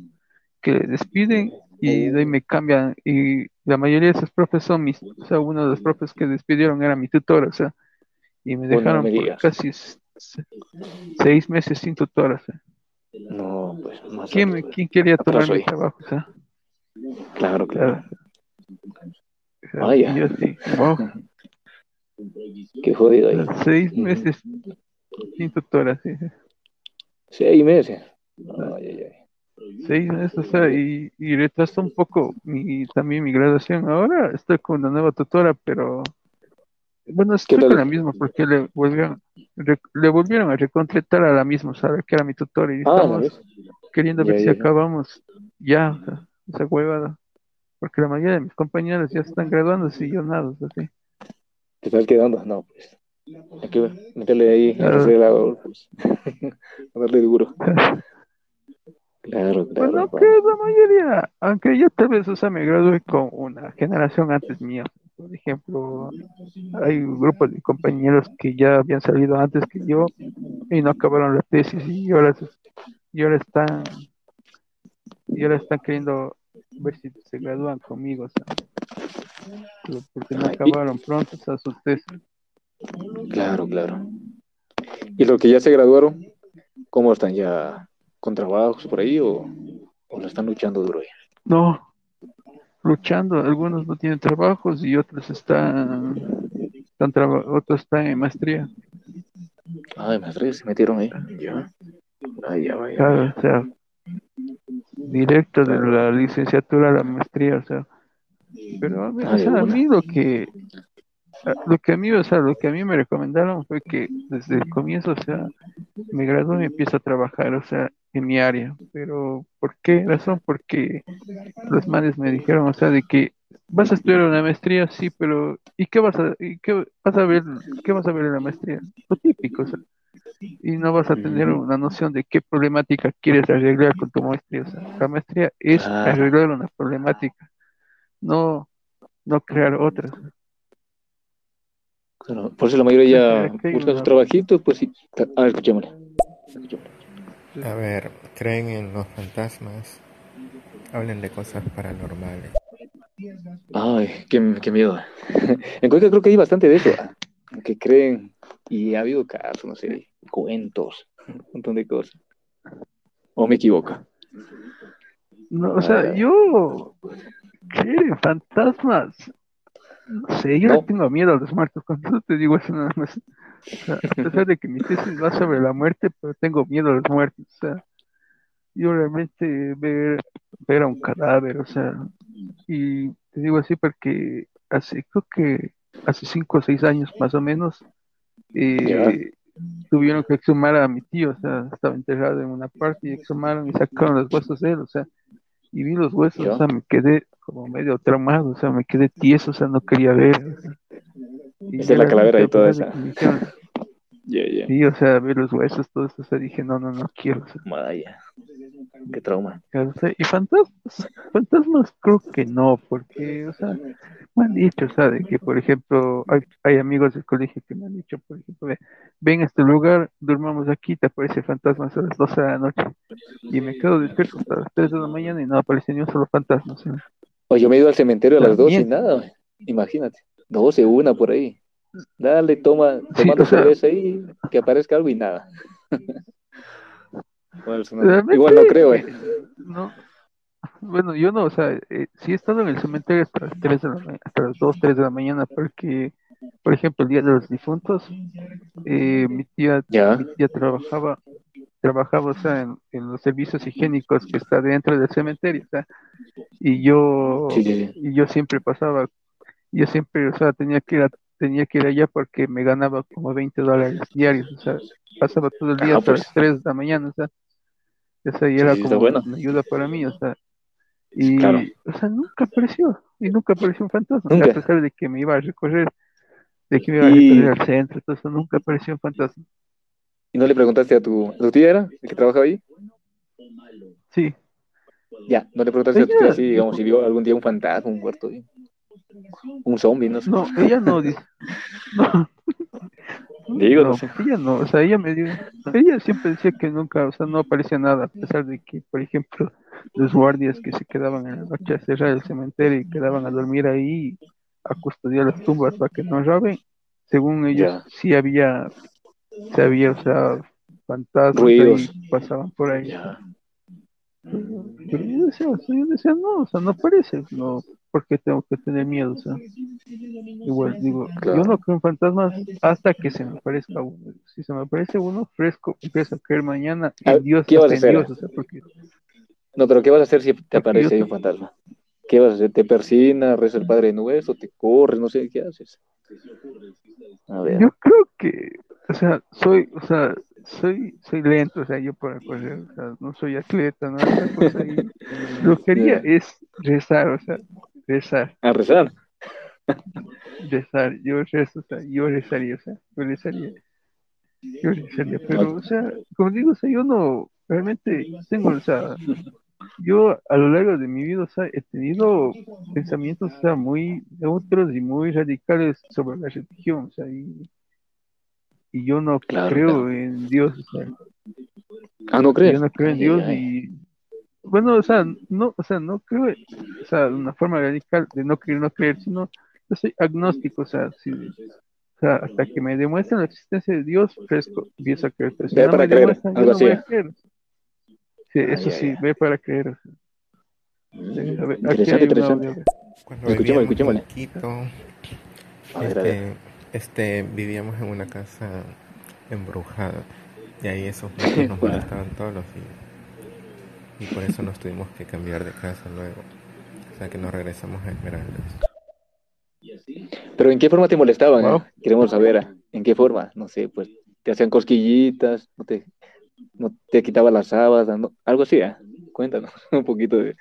que despiden y de ahí me cambian y la mayoría de esos profes son mis, o sea, uno de los profes que despidieron era mi tutor, o sea, y me dejaron por casi seis meses sin tutor, o sea. No, pues ¿Quién, ¿quién quería tomar mi trabajo? O sea? Claro, claro. Vaya. yo sí, wow. Qué jodido ahí. Seis meses sin tutora, sí. Seis meses. Seis meses, o sea, y, y retrasó un poco mi, también mi graduación. Ahora estoy con una nueva tutora, pero bueno, estoy con la misma porque le volvieron, le volvieron a recontratar a la misma, ¿sabes? Que era mi tutora y ah, estamos queriendo ver si acabamos ya, o sea, esa huevada. Porque la mayoría de mis compañeros ya están graduándose y yo nada, así. ¿Te estás quedando? No, pues. Hay que meterle ahí el acelerador, pues. darle duro. Claro, claro. Bueno, que la mayoría, aunque yo tal vez, o sea, me gradué con una generación antes mía. Por ejemplo, hay grupos de compañeros que ya habían salido antes que yo y no acabaron la tesis y ahora, y ahora están y ahora están queriendo ver si se gradúan conmigo, o sea porque no acabaron pronto a sus tesis. Claro, claro. ¿Y los que ya se graduaron, cómo están ya con trabajos por ahí o, o lo están luchando duro ya? No, luchando, algunos no tienen trabajos y otros están, están otros están en maestría. Ah, de maestría se metieron ahí. Ya. Ah, ya vaya. Claro, o sea, directo de la licenciatura a la maestría, o sea, pero a mí, lo que lo que a mí, o sea, lo que a mí me recomendaron fue que desde el comienzo, o sea, me gradué y empiezo a trabajar, o sea, en mi área. Pero, ¿por qué razón? Porque los manes me dijeron, o sea, de que vas a estudiar una maestría, sí, pero ¿y qué vas a, y qué vas a ver, qué vas a ver en la maestría? Lo típico, o sea, y no vas a tener una noción de qué problemática quieres arreglar con tu maestría. O sea, la maestría es arreglar una problemática no, no crear otras. Por eso la mayoría ya busca su trabajito, pues sí. A ver, escuchémosle. A ver, ¿creen en los fantasmas? Hablen de cosas paranormales. Ay, qué, qué miedo. en Cuenca creo que hay bastante de eso. Que creen, y ha habido casos, no sé, cuentos, un montón de cosas. ¿O me equivoco? No, o sea, yo ¿Qué? ¿Fantasmas? No sé, yo no. tengo miedo a los muertos. Cuando te digo eso nada más. a pesar de que mi tesis va sobre la muerte, pero tengo miedo a los muertos. O sea, yo realmente ver, ver a un cadáver, o sea, y te digo así porque hace, creo que hace cinco o seis años más o menos, eh, tuvieron que exhumar a mi tío, o sea, estaba enterrado en una parte y exhumaron y sacaron los huesos de él, o sea, y vi los huesos, o sea, me quedé como medio traumado, o sea, me quedé tieso, o sea, no quería ver. Y Esa es la calavera y toda esa. Sí, o sea, ver los huesos, todo eso, o sea, dije, no, no, no quiero. O sea. Qué trauma. y fantasmas, fantasmas creo que no, porque, o sea, me han dicho, o sea, de que, por ejemplo, hay, hay amigos del colegio que me han dicho, por ejemplo, ven a este lugar, durmamos aquí, te aparece fantasmas a las 12 de la noche. Y me quedo despierto hasta las 3 de la mañana y no aparece ni un solo fantasma. O yo me he ido al cementerio a las 12 y nada, imagínate, 12, una por ahí. Dale, toma, toma sí, cerveza ahí, que aparezca algo y nada. igual no creo, eh. No. Bueno, yo no, o sea, eh, sí he estado en el cementerio hasta las, 3 de la, hasta las 2, 3 de la mañana, porque, por ejemplo, el día de los difuntos, eh, mi, tía, mi tía trabajaba trabajaba, o sea, en, en los servicios higiénicos que está dentro del cementerio, o sea, y yo, Sí, sí, sí. y yo siempre pasaba, yo siempre, o sea, tenía que ir a- tenía que ir allá porque me ganaba como 20 dólares diarios, o sea, pasaba todo el día Ah, hasta pues. las 3 de la mañana, o sea, o sea, y Sí, era sí, como bueno. una ayuda para mí, o sea, y, Claro. o sea, nunca apareció, y nunca apareció un fantasma, a pesar de que me iba a recorrer, de que me iba a Y- recorrer al centro, eso, nunca apareció un fantasma. ¿Y no le preguntaste a tu, a tu tía, era? ¿El que trabajaba ahí? Sí, Ya, ¿no le preguntaste a tu tía si, digamos, si vio algún día un fantasma, un muerto, ahí? Un zombie, no sé? no, ella no dice, no, Digo, no no, sé. ella no, o sea, ella me dio, ella siempre decía que nunca, o sea, no aparecía nada, a pesar de que, por ejemplo, los guardias que se quedaban en la noche a cerrar el cementerio y quedaban a dormir ahí, a custodiar las tumbas para que no roben, según ellos, sí había, sí había, o sea, fantasmas Ruidos. ahí, pasaban por ahí. Pero yo decía, o sea, yo decía, no, o sea, no aparece, no, porque tengo que tener miedo, o sea, igual digo, Claro. yo no creo en fantasmas hasta que se me aparezca uno, si se me aparece uno fresco, empiezo a creer mañana Ah, en Dios, ¿qué vas a hacer? Dios, o sea, porque No, pero ¿qué vas a hacer si te aparece un fantasma? ¿Qué vas a hacer? ¿Te persina, reza el Padre Nuestro, te corres, no sé qué haces? A ver. yo creo que, o sea, soy, o sea, soy, soy lento, o sea, yo para correr, o sea, no soy atleta, no, cosa ahí. lo que haría es rezar, o sea, rezar. A rezar. rezar, yo rezo, o sea, yo rezaría, o sea, yo rezaría, yo rezaría, pero, o sea, como digo, o sea, yo no, realmente tengo, o sea, yo a lo largo de mi vida, o sea, he tenido pensamientos, o sea, muy neutros y muy radicales sobre la religión, o sea, y, y yo no Claro, creo claro. en Dios, o sea, Ah, ¿no crees? yo no creo en Dios y bueno, o sea, no, o sea, no creo, o sea, de una forma radical de no creer, no creer, sino yo soy agnóstico, o sea, si, o sea, hasta que me demuestren la existencia de Dios, fresco, empiezo a creer, pero si Ver no para me creer, algo no voy así. a creer. Sí, Ah, eso ya, sí, ya. ve para creer. o sea. Sí, a ver, aquí Interesante, hay un interesante. Cuando Escuchémosle, vivíamos en escuchémosle. Este, este, vivíamos en una casa embrujada y ahí esos nos molestaban todos los días. Y por eso nos tuvimos que cambiar de casa luego. O sea que nos regresamos a Esmeraldas. Pero ¿en qué forma te molestaban? Wow. eh? Queremos saber, ¿en qué forma? No sé, pues, te hacían cosquillitas, no te, no te quitaban las sábanas, no- algo así, ¿ah? Cuéntanos un poquito de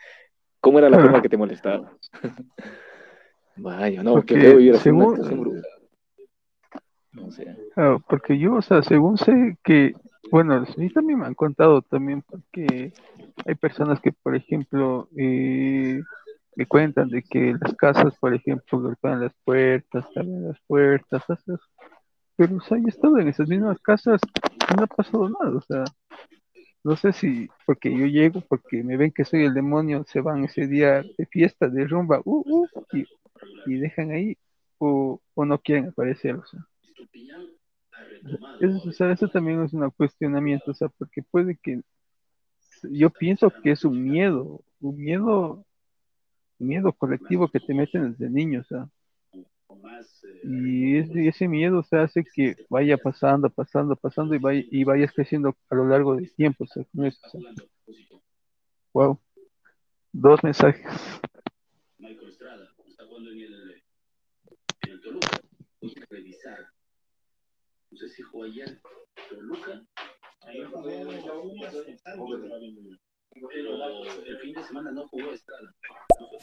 cómo era la forma que te molestaba. Vaya, no, qué Porque feo vivir así una según-. No sé. Ah, porque yo, o sea, según sé que, bueno, mí también me han contado también porque hay personas que, por ejemplo, eh, me cuentan de que las casas, por ejemplo, golpean las puertas, abren las puertas, pero, yo he estado en esas mismas casas y no ha pasado nada, o sea, no sé si porque yo llego, porque me ven que soy el demonio, se van ese día de fiesta, de rumba, uh, uh, y, y dejan ahí, o, o no quieren aparecer, o sea. Eso, también es un cuestionamiento, o sea, porque puede que yo pienso que es un miedo, un miedo, un miedo colectivo que te meten desde niño, o sea, y ese, miedo se hace que vaya pasando, pasando, pasando y vaya, y vayas creciendo a lo largo del tiempo, o sea. Wow, dos mensajes.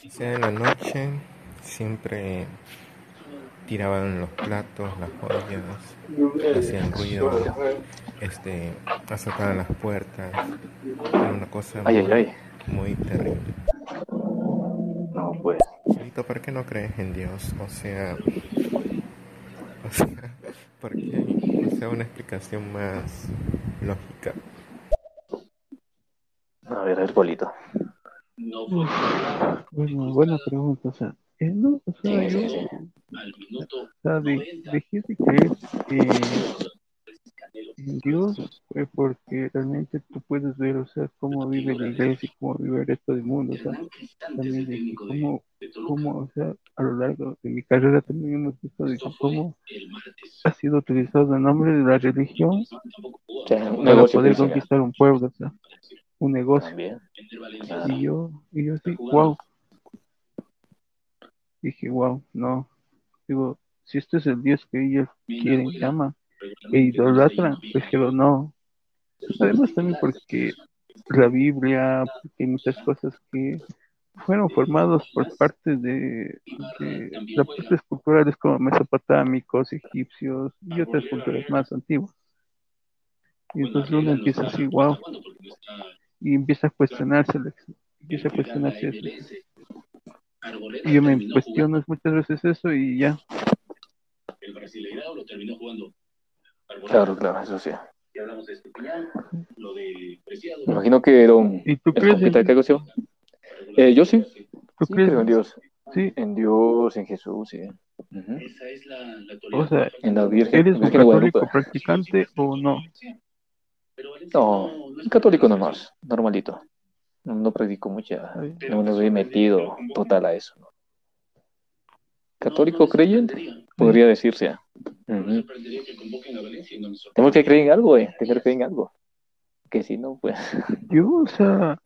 O sea, en la noche siempre tiraban los platos, las ollas, hacían ruido, este, azotaban las puertas. Era una cosa Ay, ay, muy, ay. muy terrible. No, pues. Ahorita, ¿por qué no crees en Dios? O sea, ¿por qué? O sea, una explicación más lógica. A ver, a ver, bolito. Uf, bueno, buena pregunta, o sea, eh, no, o sea, yo, o sea, de- dejé de creer eh, en Dios fue porque realmente tú puedes ver, o sea, cómo vive la iglesia y cómo vive el resto del mundo, o sea, también de cómo, cómo, o sea, a lo largo de mi carrera también hemos visto de cómo ha sido utilizado el nombre de la religión O sea, un para poder conquistar un pueblo, o sea, un negocio. También. Y yo, y yo así, wow. Dije, wow, no. Digo, si este es el Dios que ellos quieren, que aman, e idolatran, pues que lo no. Además también porque la Biblia, porque hay muchas cosas que fueron formados por parte de, de las partes culturales como mesopotámicos, egipcios y otras culturas más antiguas. Y entonces uno empieza así, wow, y empieza a cuestionarse, empieza a cuestionarse eso. Y yo me cuestiono muchas veces eso y ya. Claro, claro, eso sí. Me imagino que era un... ¿Y tú ¿El crees en, qué? Eh, yo sí, tú sí crees creo en Dios. Sí, En Dios, en Jesús, sí. Ujú. o sea, En la Virgen, ¿eres un de católico practicante o no? No, un católico nomás, normalito. No, no predico mucha, no me he metido total a eso. ¿no? Católico creyente, podría decirse. Ujú. Tenemos que creer en algo, eh. Tenemos que creer en algo. Que si no, pues. Yo, o sea,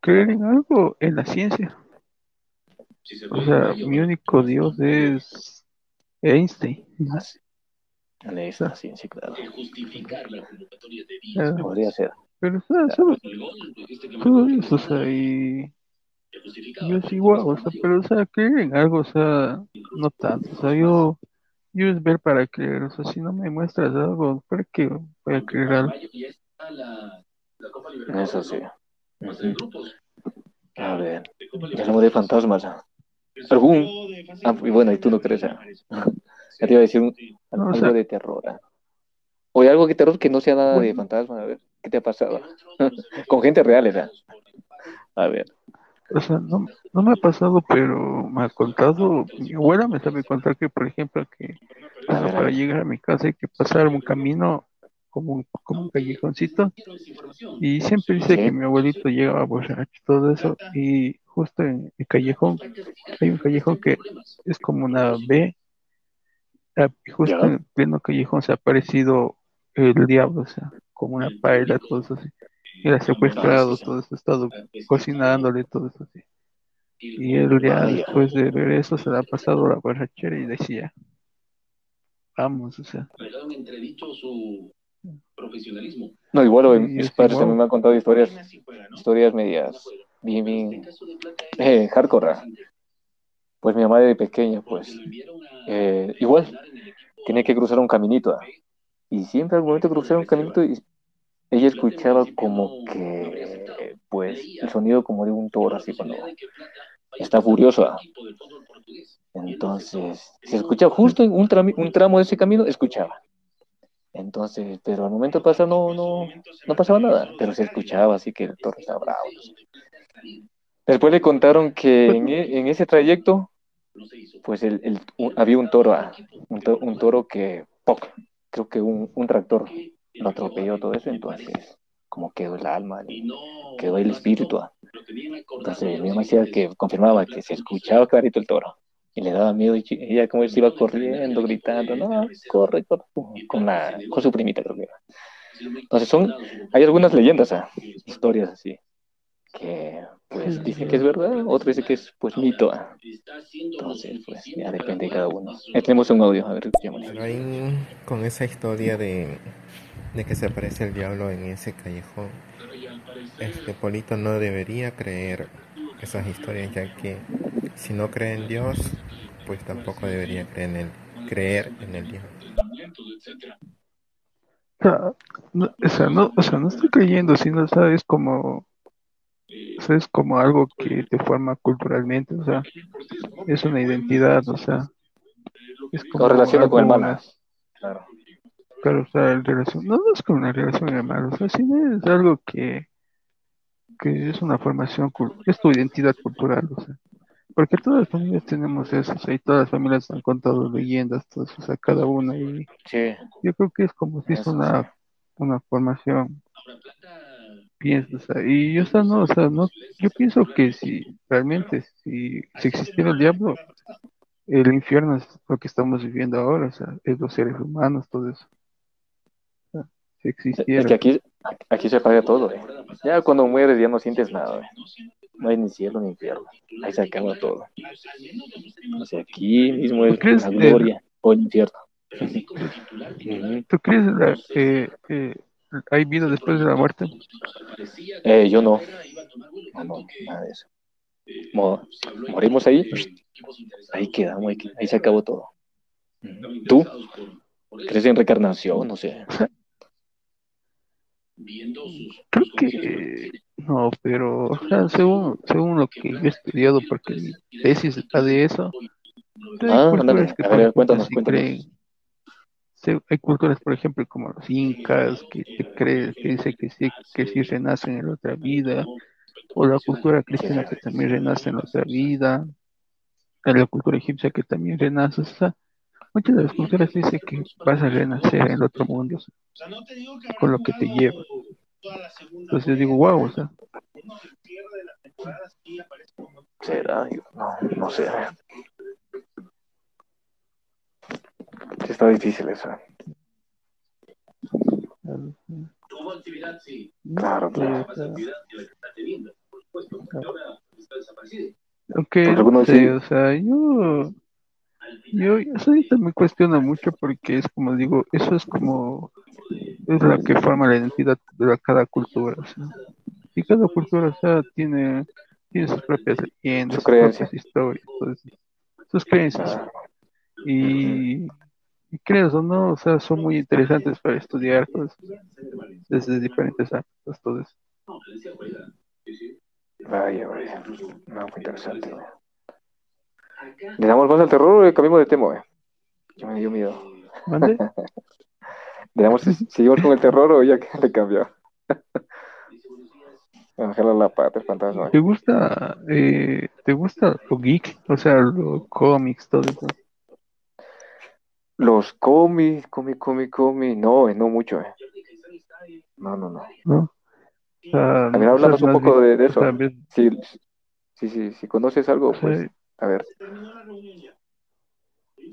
creer en algo en la ciencia. O sea, mi único Dios es Einstein. ¿no? Lees la ciencia, claro. Ah, Podría ser. Pero, o sea, solo- todo eso, o sea, y yo sí, igual, o sea, pero, o sea, creer en algo, o sea, no tanto, o sea, yo, yo es ver para creer, o sea, si no me muestras algo, ¿para qué voy a creer algo? Eso sí. A ver, ya hablamos de fantasmas. ¿Algún? Ah, y bueno, y tú no crees. ah. Ya te iba a decir un- No, o algo sea- de terror. ah. Oye, algo de terror que no sea nada de Bueno. fantasma. A ver, ¿qué te ha pasado? Con gente real, ¿verdad? A ver. O sea, no, no me ha pasado, pero me ha contado, mi abuela me sabe contar que, por ejemplo, que o sea, para llegar a mi casa hay que pasar un camino como un, como un callejoncito y siempre dice que mi abuelito llegaba borracho y todo eso y justo en el callejón hay un callejón que es como una B ah, y justo en el pleno callejón se ha aparecido el diablo, o sea, como una paella, todo eso así. Era secuestrado, todo eso, estado cocinándole, todo eso así. Y él ya después de ver eso se le ha pasado la borrachera y decía, vamos, o sea, No, igual Sí, mis es padres también me han contado historias, historias medias, bien, bien, eh, hardcore. Pues mi mamá de pequeña, pues, eh, igual, tenía que cruzar un caminito. ah. Y siempre al momento de cruzar un caminito, y- ella escuchaba como que, pues, el sonido como de un toro, así cuando está furioso. ah. Entonces, se escuchaba justo en un, tramo de ese camino, escuchaba. Entonces, pero al momento de pasar no, no, no pasaba nada, pero se escuchaba así que el toro estaba bravo. Después le contaron que en, e- en ese trayecto, pues el, el- un- había un toro, ah, un, to- un toro que, ¡poc! creo que un, un tractor lo atropelló todo eso, entonces como quedó el alma, quedó el espíritu. ah. Entonces mi mamá decía que confirmaba que se escuchaba clarito el toro y le daba miedo y ella como se iba corriendo, gritando, no, corre, corre, con, la, con su primita creo que era. Entonces son, hay algunas leyendas, ah, historias así, que pues dicen que es verdad, otros dicen que es pues mito. ah. Entonces pues ya depende de cada uno. Ahí tenemos un audio, a ver, escuchémosle. Con esa historia de, de que se aparece el diablo en ese callejón, este Polito no debería creer esas historias, ya que si no cree en Dios, pues tampoco debería creer en el, creer en el diablo. o sea, no, o sea, no, o sea, no estoy creyendo, sino, o sea, es como, o sea, es como algo que te forma culturalmente, o sea, es una identidad, o sea, es como Lo relaciona con el mal. Claro. Relación, no, no es como una relación hermana, o sea, sino es algo que, que es una formación, es tu identidad cultural, o sea, porque todas las familias tenemos eso, o sea, y todas las familias han contado leyendas, todo eso, o sea, cada una, y Sí, yo creo que es como si es una una formación piensas y yo, o sea, no, o sea, no, yo pienso que si realmente, si, si existiera el diablo, el infierno es lo que estamos viviendo ahora, o sea, es los seres humanos, todo eso. Si existiera. Es que aquí, aquí se apaga todo, eh. Ya cuando mueres ya no sientes nada, eh. No hay ni cielo ni infierno. Ahí se acaba todo. O sea, aquí mismo es la que- gloria o el infierno. ¿Tú crees la- que eh, hay vida después de la muerte? Eh, yo no. No, no, nada de eso. Mo- morimos ahí, ahí quedamos, ahí, ahí se acabó todo. ¿Tú? ¿Crees en reencarnación? No sé. Creo que no, pero o sea, según, según lo que yo he estudiado, porque mi tesis está de eso, hay Ah, culturas ándale, que, a por ver, ejemplo, cuéntanos, sí cuéntanos. creen- se- hay culturas, por ejemplo, como los incas, que te creen, que dice que sí, que sí renacen en la otra vida, o la cultura cristiana que también renace en la otra vida, o la cultura egipcia que también renace, o sea, muchas de las culturas dicen que vas a renacer en otro mundo, o sea, con lo que te lleva. Entonces yo digo, wow, o sea, ¿Será? No, no sé. Sí está difícil eso. Claro, claro. Aunque, Porque no algunos sé, sí- o sea, yo, yo, yo ahorita me cuestiono mucho porque es como digo, eso es como, es la que forma la identidad de la- cada cultura, y cada cultura, o sea, tiene, tiene sus propias leyendas, Su sus propias historias, sus creencias, y, y crees o no, o sea, son muy interesantes para estudiar, pues, desde diferentes ámbitos, todo eso. Vaya, vaya. No, fue interesante. ¿Le damos más al terror o le cambiamos de tema? güey? Ya me dio miedo. ¿Mande? ¿Le damos, seguimos con el terror o ya que le cambió? Bajarle la pata, el fantasma. ¿Te gusta, eh, te gusta lo geek? O sea, los cómics, todo eso. Los cómics, cómic, cómic, cómic. No, no mucho, eh. No, no, no. ¿no? O sea, A ver, no háblanos un poco de, de o sea, eso. Si, si, si, si conoces algo, pues, a ver.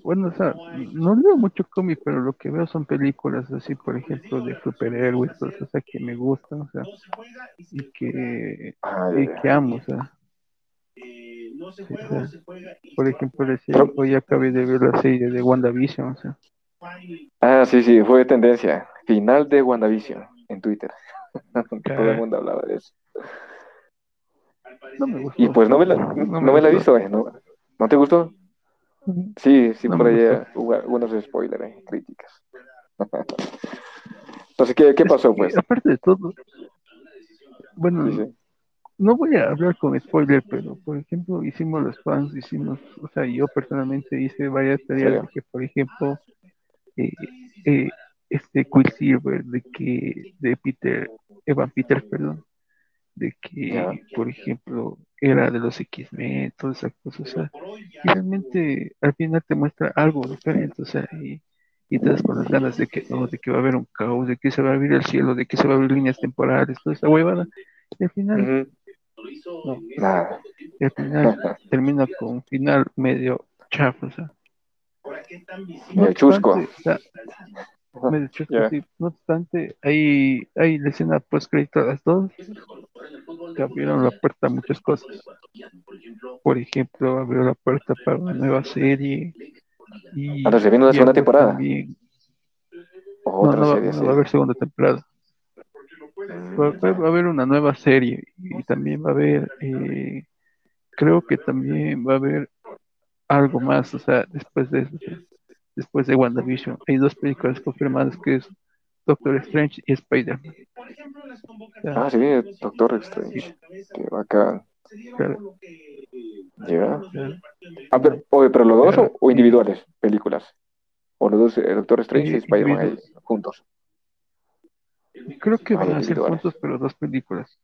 bueno, o sea, no leo mucho cómic, pero lo que veo son películas así, por ejemplo, de superhéroes, eso, o sea, que me gustan, o sea, y que, y que amo, o sea. Sí, o sea, por ejemplo, decía, Pero- hoy acabé de ver la serie de WandaVision, o sea, Ah, sí, sí, fue tendencia. Final de WandaVision en Twitter. Todo el mundo hablaba de eso. No me gustó. Y pues no me la, No no me me la he visto, eh. ¿No, ¿no te gustó? Sí, sí, No por ahí eh, hubo algunos spoilers, eh, críticas. Entonces, ¿qué, qué pasó, pues? aparte de todo, bueno, Sí, sí. no voy a hablar con spoiler, pero por ejemplo, hicimos los fans, hicimos, o sea, yo personalmente hice varias tareas de que, por ejemplo, eh, eh, este Quicksilver, de que, de Peter, Evan Peter, perdón, de que, por ejemplo, era de los X-Men, todas esas cosas, o sea, y realmente al final te muestra algo diferente, o sea, y, y te das con las ganas de que no, de que va a haber un caos, de que se va a abrir el cielo, de que se va a abrir líneas temporales, toda esa huevada, y al final, Ujú. no, Nada. y al final termina con un final medio chafa, o sea. Medio chusco. o sea, No obstante, hay, hay la escena post crédito a las dos que abrieron la puerta a muchas cosas. Por ejemplo, abrió la puerta para una nueva serie. Y, Ah, ¿se viene una segunda temporada? también- O no, otra no, va- serie, no sí. va a haber segunda temporada. Va, va- va a haber una nueva serie y también va a haber, eh, creo que también va a haber algo más, o sea, después de eso, después de WandaVision. Hay dos películas confirmadas que es Doctor Strange y Spider-Man. Ah, viene Doctor Strange. Qué bacán. claro, Ya. claro. Ah, pero, oye, ¿pero los dos o, sí. individuales? Películas. O los dos, eh, Doctor Strange y Eh, Spider-Man juntos. Creo que Ah, van a ser juntos, pero dos películas.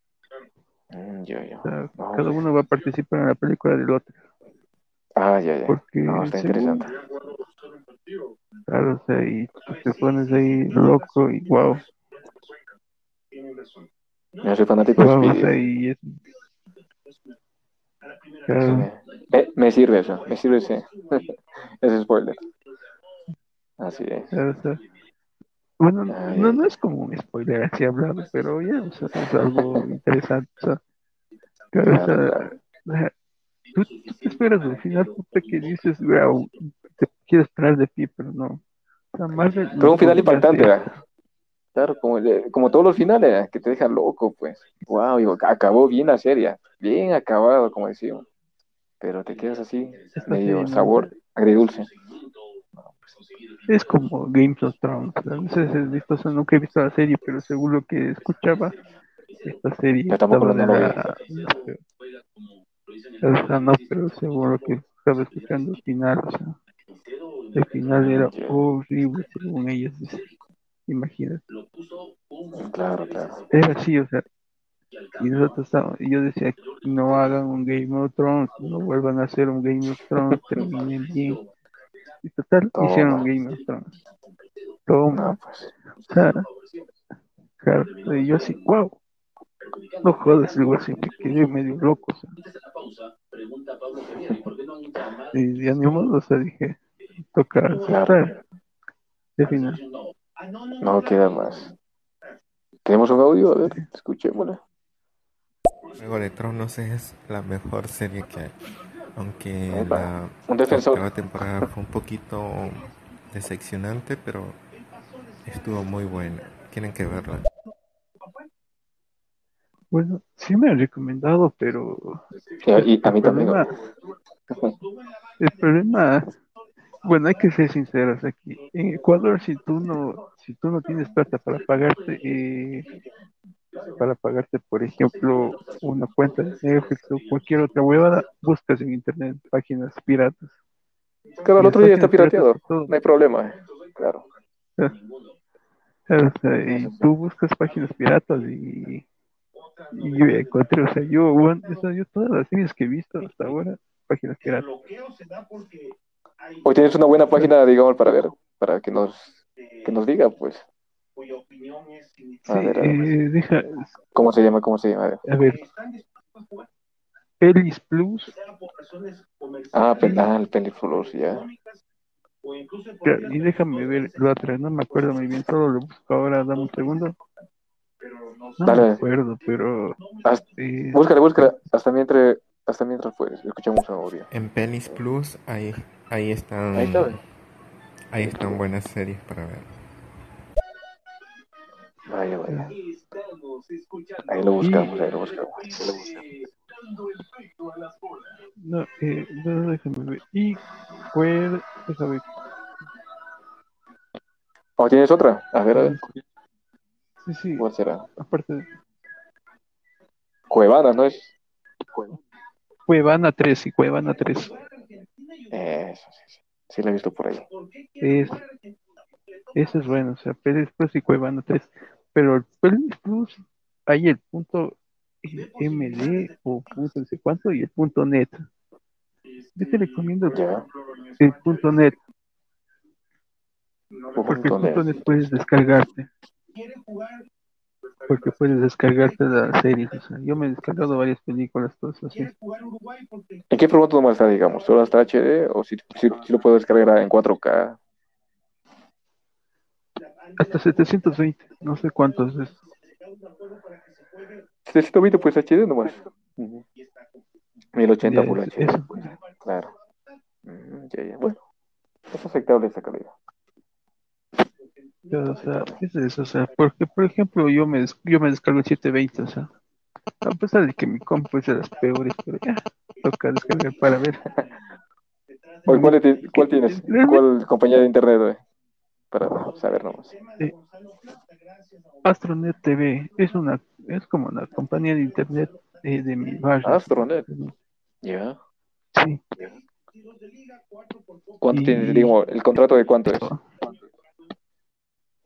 Mm, ya, ya. O sea, No, cada uno va a participar en la película del otro. Ah, ya, ya. Porque No, está según- interesante. Claro, o sea, y tú te pones ahí loco y wow. Yo soy fanático de Speedy. ahí. es- Claro, me, me- me sirve eso, me sirve ese, ese spoiler. Así es. claro, o sea, Bueno, Ay, no, no es como un spoiler así hablado, pero ya, o sea, es algo interesante. O sea, claro, o Claro, sea, o sea, tú, tú te esperas al final, puta, que dices, wow, te quieres parar de pie, pero no. O sea, Marvel Pero un final impactante, ¿verdad? Claro, como, el- como todos los finales, ¿verdad? que te dejan loco, pues. Wow, digo, acabó bien la serie, bien acabado, como decimos. Pero te quedas así, Esta medio serie no- sabor agridulce. Es como Game of Thrones. sé si has visto, o sea, nunca he visto la serie, pero según lo que escuchaba, esta serie Yo tampoco no lo la- O sea, no, pero según lo que estaba escuchando al final, o sea, el final era horrible, según ellos. dicen. Imagínate. Claro, claro. Era así, o sea, y nosotros estábamos, y yo decía, no hagan un Game of Thrones, no vuelvan a hacer un Game of Thrones, terminen bien. Y total, Toma. hicieron Game of Thrones. Toma, pues. o sea, claro, y yo así, wow, no jodas, algo así, me quedé medio loco, o sea, y ya ni modo, o sea, dije, toca aceptar, de final. No queda más. ¿Tenemos un audio? A ver, escuchémoslo. Juego de Tronos es la mejor serie que hay. Aunque la un temporada fue un poquito decepcionante, pero estuvo muy buena. Tienen que verla. Bueno, sí me han recomendado, pero Y, a mí el también. problema, el problema, bueno, hay que ser sinceros aquí. En Ecuador, si tú no, si tú no tienes plata para pagarte, eh, para pagarte, por ejemplo, una cuenta de Netflix o cualquier otra huevada, buscas en internet páginas piratas. Claro, el otro día está pirateado. No hay problema. Claro. O sea, y tú buscas páginas piratas y, y yo encontré, o sea, yo, bueno, yo todas las series que he visto hasta ahora, páginas piratas. Hoy tienes una buena página, digamos, para ver, para que nos, que nos diga, pues. Sí, A ver, a ver. eh, deja, ¿Cómo se llama? ¿Cómo se llama? A ver. a ver, Pelis Plus, Ah, pe- ah el Pelifluos, ya. y déjame ver la otra, no me acuerdo muy bien, solo lo busco ahora, dame un segundo. No Dale. me acuerdo, pero Haz- eh, Búscala, búscala. Hasta mientras, hasta mientras puedes. Escuchamos un audio. En Pelis Plus, ahí, ahí están, Ahí está. ahí están buenas series para ver. Vaya, vaya. Ahí lo buscamos, ahí lo buscamos. ahí lo buscamos. no, eh, no, déjame ver. Y fue, déjame ver. ¿O tienes otra? A ver, a ver. Sí, sí, ¿Cuál será? aparte de Cuevana, ¿no es? Cuevana 3 y Cuevana 3. Eso, sí, sí. Sí, la he visto por ahí. Es, eso es bueno, o sea, Pelis Plus y Cuevana 3. Pero el Pelis Plus, hay el punto MD o punto no sé cuánto y el punto net. Yo te recomiendo Ya. el punto net, porque el punto net puedes descargarte. Porque puedes descargarte las series. O sea, yo me he descargado varias películas, todas así. ¿En qué formato nomás está, digamos? ¿Solo está HD o si, si, si lo puedo descargar en 4K? Hasta 720, no sé cuántos es. 720 pues HD nomás. Ujú. 1080 Ya, Full es- HD. eso. Claro. Mm, ya, ya. Bueno, es aceptable esta calidad. O sea, es eso, o sea, porque por ejemplo yo me, des- yo me descargo el 720, o sea, a pesar de que mi compu es de las peores, pero ya, toca descargar para ver. Oye, ¿cuál, cuál tienes? ¿Cuál compañía de internet? Para saber nomás. Astronet TV es una, es como una compañía de internet eh, de mi barrio. Astronet. Ya. Sí, ¿Cuánto Y- tienes? Digamos, ¿el contrato de cuánto es?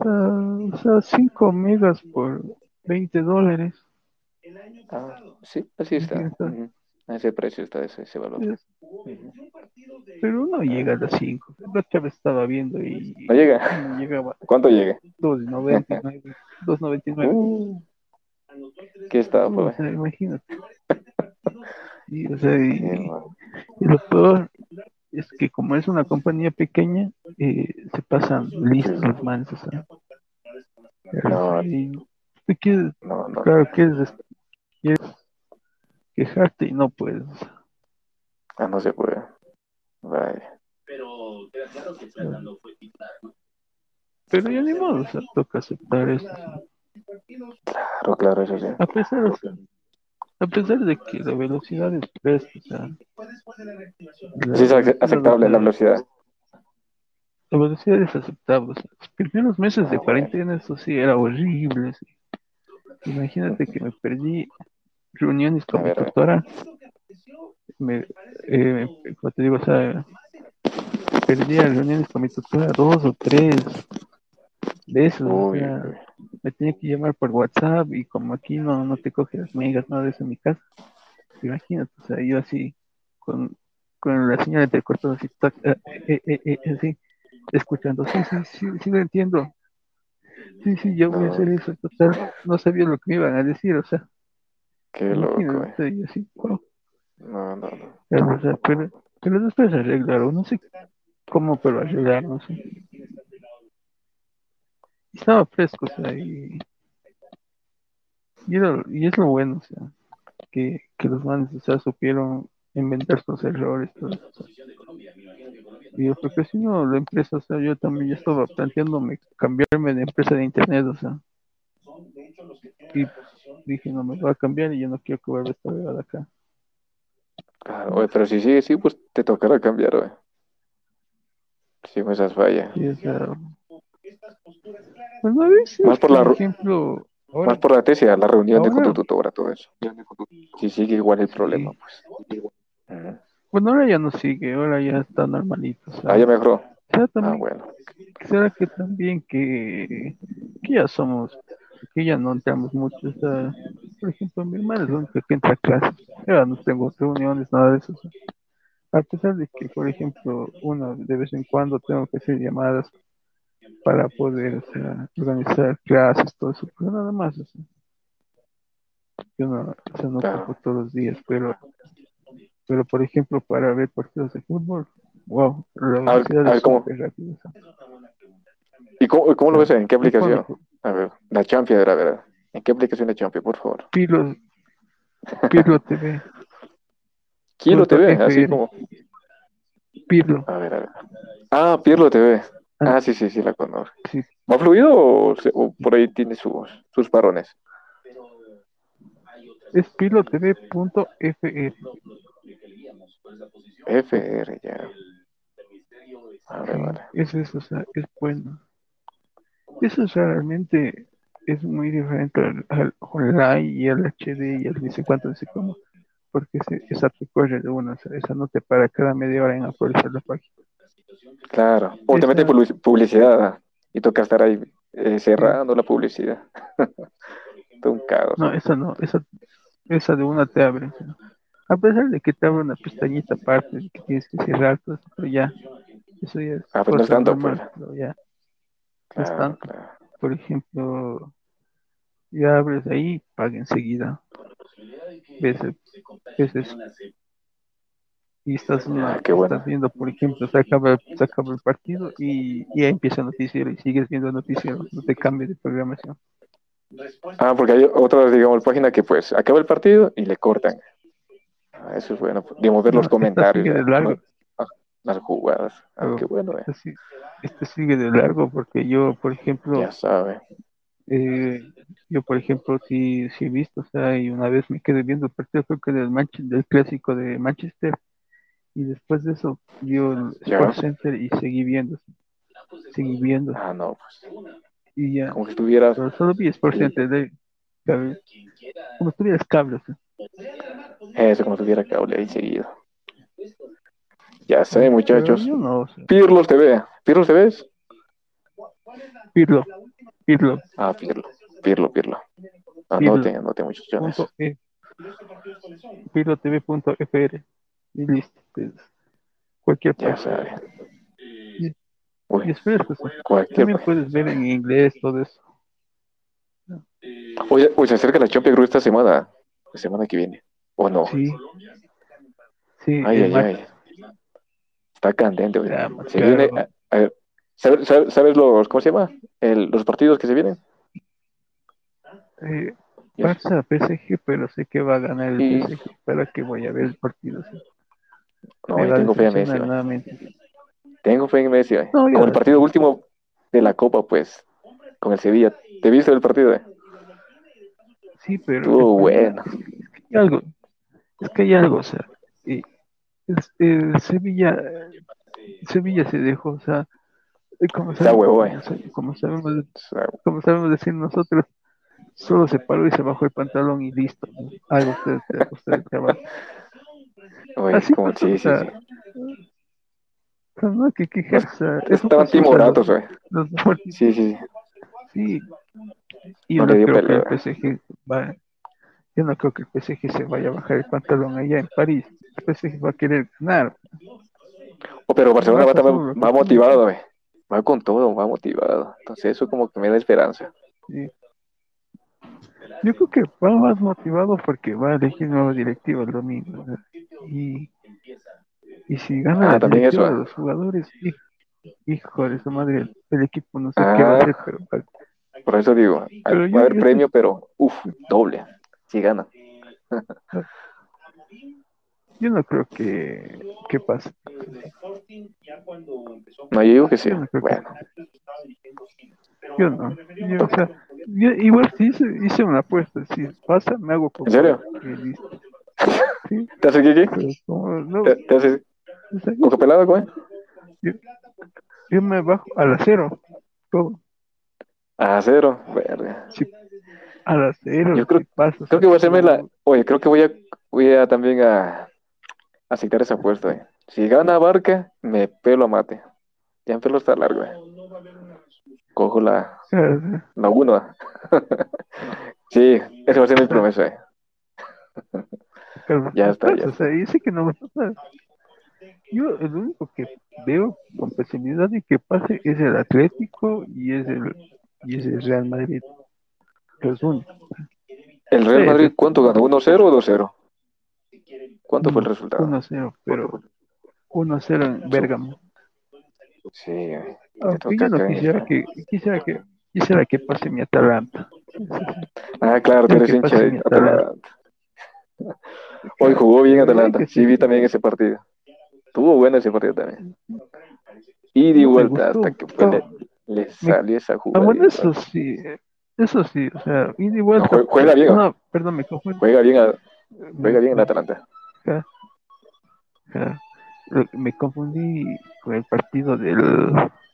Ah, o sea, 5 megas por 20 dólares. Ah, sí, así está. Sí, está. Ujú. A ese precio está ese, ese valor. Es- Ujú. pero no llega a las 5. La vez estaba viendo y No llega. y llegaba ¿Cuánto llega? 2.99, 2.99. Uh, ¿Qué está, O pues? sea, imagínate. Y, o sea, y, y lo peor es que como es una compañía pequeña, eh, se pasan listos los manes, o sea. No. Y tú quieres, No, no. claro, quieres, quieres quejarte y no puedes. Ah, no se puede. Vaya. Pero ya ni modo, o sea, toca aceptar esto. Claro, claro, eso sí. A pesar, sea, a pesar de que la velocidad o sea, Sí es aceptable la velocidad. La velocidad es aceptable. o sea, los primeros meses de Ah, cuarentena, eso sí, era horrible. sí. Imagínate que me perdí reuniones con mi ver, a ver. tutora. Me, eh, como te digo, o sea, perdía reuniones con mi tutora, dos o tres veces. o sea. Me tenía que llamar por WhatsApp y como aquí no, no te coge las megas, nada de eso en mi casa. Imagínate, o sea, yo así, con, con la señal de cortado así, tac, eh, eh, eh, eh, así, escuchando, sí, sí, sí, sí lo entiendo. Sí, sí, yo voy a hacer eso, total, no sabía lo que me iban a decir, o sea, Qué loco, así, wow, No, no, no. pero, o sea, pero, pero después arreglaron, no sé cómo, pero arreglaron, no sé. Estaba fresco, o sea, y, y, era- y es lo bueno, o sea, que, que los manes, o sea, supieron inventar sus errores, todo eso. Y yo, porque si no, la empresa, o sea, yo también ya estaba planteándome cambiarme de empresa de internet, o sea, y dije, no me voy a cambiar y yo no quiero que vuelva a estar de acá. Claro, oye, pero si sigue así, pues te tocará cambiar, güey. Si con esas fallas. Y, o sea, pues veces, Más por la ejemplo, ahora, Más por la tesis, la reunión de con tu Ahora- tutora, todo eso. Si sigue igual el problema, pues. Ujú. bueno, ahora ya no sigue, ahora ya está normalito, sea, Ah, ya mejoró. será Ah, bueno. será que también que, que ya somos, que ya no entramos mucho, o sea, por ejemplo, mi hermana es la única que entra a clases, yo no tengo reuniones, nada de eso, a pesar de que, por ejemplo, una de vez en cuando tengo que hacer llamadas para poder, o sea, organizar clases, todo eso, pero nada más, o sea, yo no, o sea, no Claro. todos los días, pero, pero por ejemplo, para ver partidos de fútbol, wow, la A ver, velocidad a ver, es ¿cómo? súper rápida, o sea. ¿Y cómo, cómo lo ves? ¿En qué aplicación? A ver, la Champions, a ver, a ver. ¿En qué aplicación de Champions, por favor? Pirlo, Pirlo TV, Punto TV, así como. Pirlo, A ver, a ver. Ah, Pirlo TV. Ah. Ah, sí, sí, sí, la conozco. sí, ¿Va fluido o, o por ahí tiene sus, sus parones? es pirlotv.fr, FR, ya. Vale, sí, vale. es eso, o sea, es bueno. Eso o sea, realmente es muy diferente al, al online y al HD y al dice cuánto, dice cómo, porque esa te corre de una, o sea, esa no te para cada media hora en actualizar la página. Claro. O te mete publici- publicidad ah, y toca estar ahí eh, cerrando la publicidad. Un caos. No, esa no, esa, esa de una te abre. A pesar de que te abre una pestañita aparte, de que tienes que cerrar, todo eso, pero ya, eso ya es Ah, pues no es tanto, normal, pues. pero ya, no es Claro, tanto. claro. Por ejemplo, ya abres ahí, paga enseguida. Ves, ves. Y estás, Ah, qué bueno. estás viendo, por ejemplo, se acaba, se acaba el partido y ya empieza el noticiero y sigues viendo el noticiero, no te cambies de programación. Ah, porque hay otras, digamos, páginas que pues acaba el partido y le cortan. Ah, eso es bueno. Digamos, ver No, los comentarios. sigue de ¿no? largo. Ah, Las jugadas. Ah, Pero- qué bueno, eh. Este, este sigue de largo porque yo, por ejemplo, Ya sabe. eh, yo, por ejemplo, sí, sí he visto, o sea, y una vez me quedé viendo el partido, creo que del, Manche- del clásico de Manchester, y después de eso dio el. Sports Center y seguí viendo, seguí viendo, Ah, no, pues. y ya, Como si estuvieras. pero solo vi Sports Center, de, cable, como si tuvieras cable. Eso, como si tuviera cable ahí seguido. Ya sé, muchachos. Yo no, o sea, Pirlos TV. ¿Pirlos TV es? Pirlo, Pirlo, Ah, Pirlo. Pirlo, Pirlo. Pirlo. Anoten, anoten muchachones. punto e, pirlotv.fr, y listo, pues, cualquier Ya sabe. Y Uy, es fresco, o sea. cualquier También puedes ver en inglés todo eso. Oye, hoy se acerca la Champions League esta semana, la semana que viene, ¿o no? Sí. Sí, Ay, ay, ay. Está candente. Ya, Se claro. viene, a- a ver, ¿sabes, los, cómo se llama? El- los partidos que se vienen. Eh, Barça, PSG, pero sé que va a ganar el Y- PSG. Para que voy a ver el partido. sí. No, yo tengo fe en Messi. Tengo fe en Messi, güey. No. Como el partido último de la Copa, pues, con el Sevilla. ¿Te viste el partido, güey? Sí, pero Estuvo bueno. hay algo, es que hay algo, o sea, y es- el Sevilla, Sevilla se dejó, o sea, eh, como sabemos, huevo, eh. como sa- como sabemos, como decir nosotros, solo se paró y se bajó el pantalón y listo, ¿no? algo usted, usted, chaval. Así como, sí, sí, sí. sea, no que o sea, eso Estaban timoratos, güey. Sí, sí, sí. Sí. Y No no, creo que el PSG va, yo no creo que el PSG se vaya a bajar el pantalón allá en París. El PSG va a querer ganar. Oh, pero Barcelona va, va que- motivado, güey. Va con todo, va motivado. Entonces eso como que me da esperanza. sí. Yo creo que va más motivado porque va a elegir nueva directiva el domingo. Y, y si gana Ah, la también directiva eso, de los jugadores, de su madre, el, equipo no sé qué va a Ah. hacer, pero Por eso digo, Pero va yo- a haber yo premio, pero uff, doble. Si gana. yo no creo que, que pase. No, yo digo que sí. Yo Bueno, Yo no. Yo, o sea, yo igual si hice, hice una apuesta, si pasa, me hago con ¿En serio? Sí, ¿te hace qué? qué? pero como no, ¿Te, te hace o sea, coco pelado, güey? yo me bajo a la cero, todo, A cero. Verga. a la cero, Yo creo- si pasa, Creo que voy a hacerme la. Oye, creo que voy a, voy a también a aceptar esa apuesta. güey. Si gana Barca, me pelo a mate. Ya en pelo está largo. güey. Cojo la, la uno. sí, esa va a ser mi promesa. pero Ya está, ya o sea, sé que no va a pasar. Yo el único que veo con pesimidad y que pase es el Atlético y es el y es el Real Madrid. Los únicos. ¿El Real Madrid cuánto ganó? ¿1-0 o 2-0? ¿Cuánto fue el resultado? 1-0, pero 1-0 en Bérgamo. Sí. Aunque yo no quisiera que, quisiera que, quisiera que pase mi Atalanta. Ah, claro, tú eres hincha de Atalanta. Atalanta. Hoy jugó bien Atalanta. Sí, vi también ese partido. Estuvo bueno ese partido también. Y de No vuelta hasta que No. le, le salió esa Ah, jugada. bueno, eso sí, eso sí, o sea, y de vuelta. jue- juega bien. No, perdón, me confundí. Juega bien, a- juega bien en Atalanta. Lo- Me confundí con el partido del,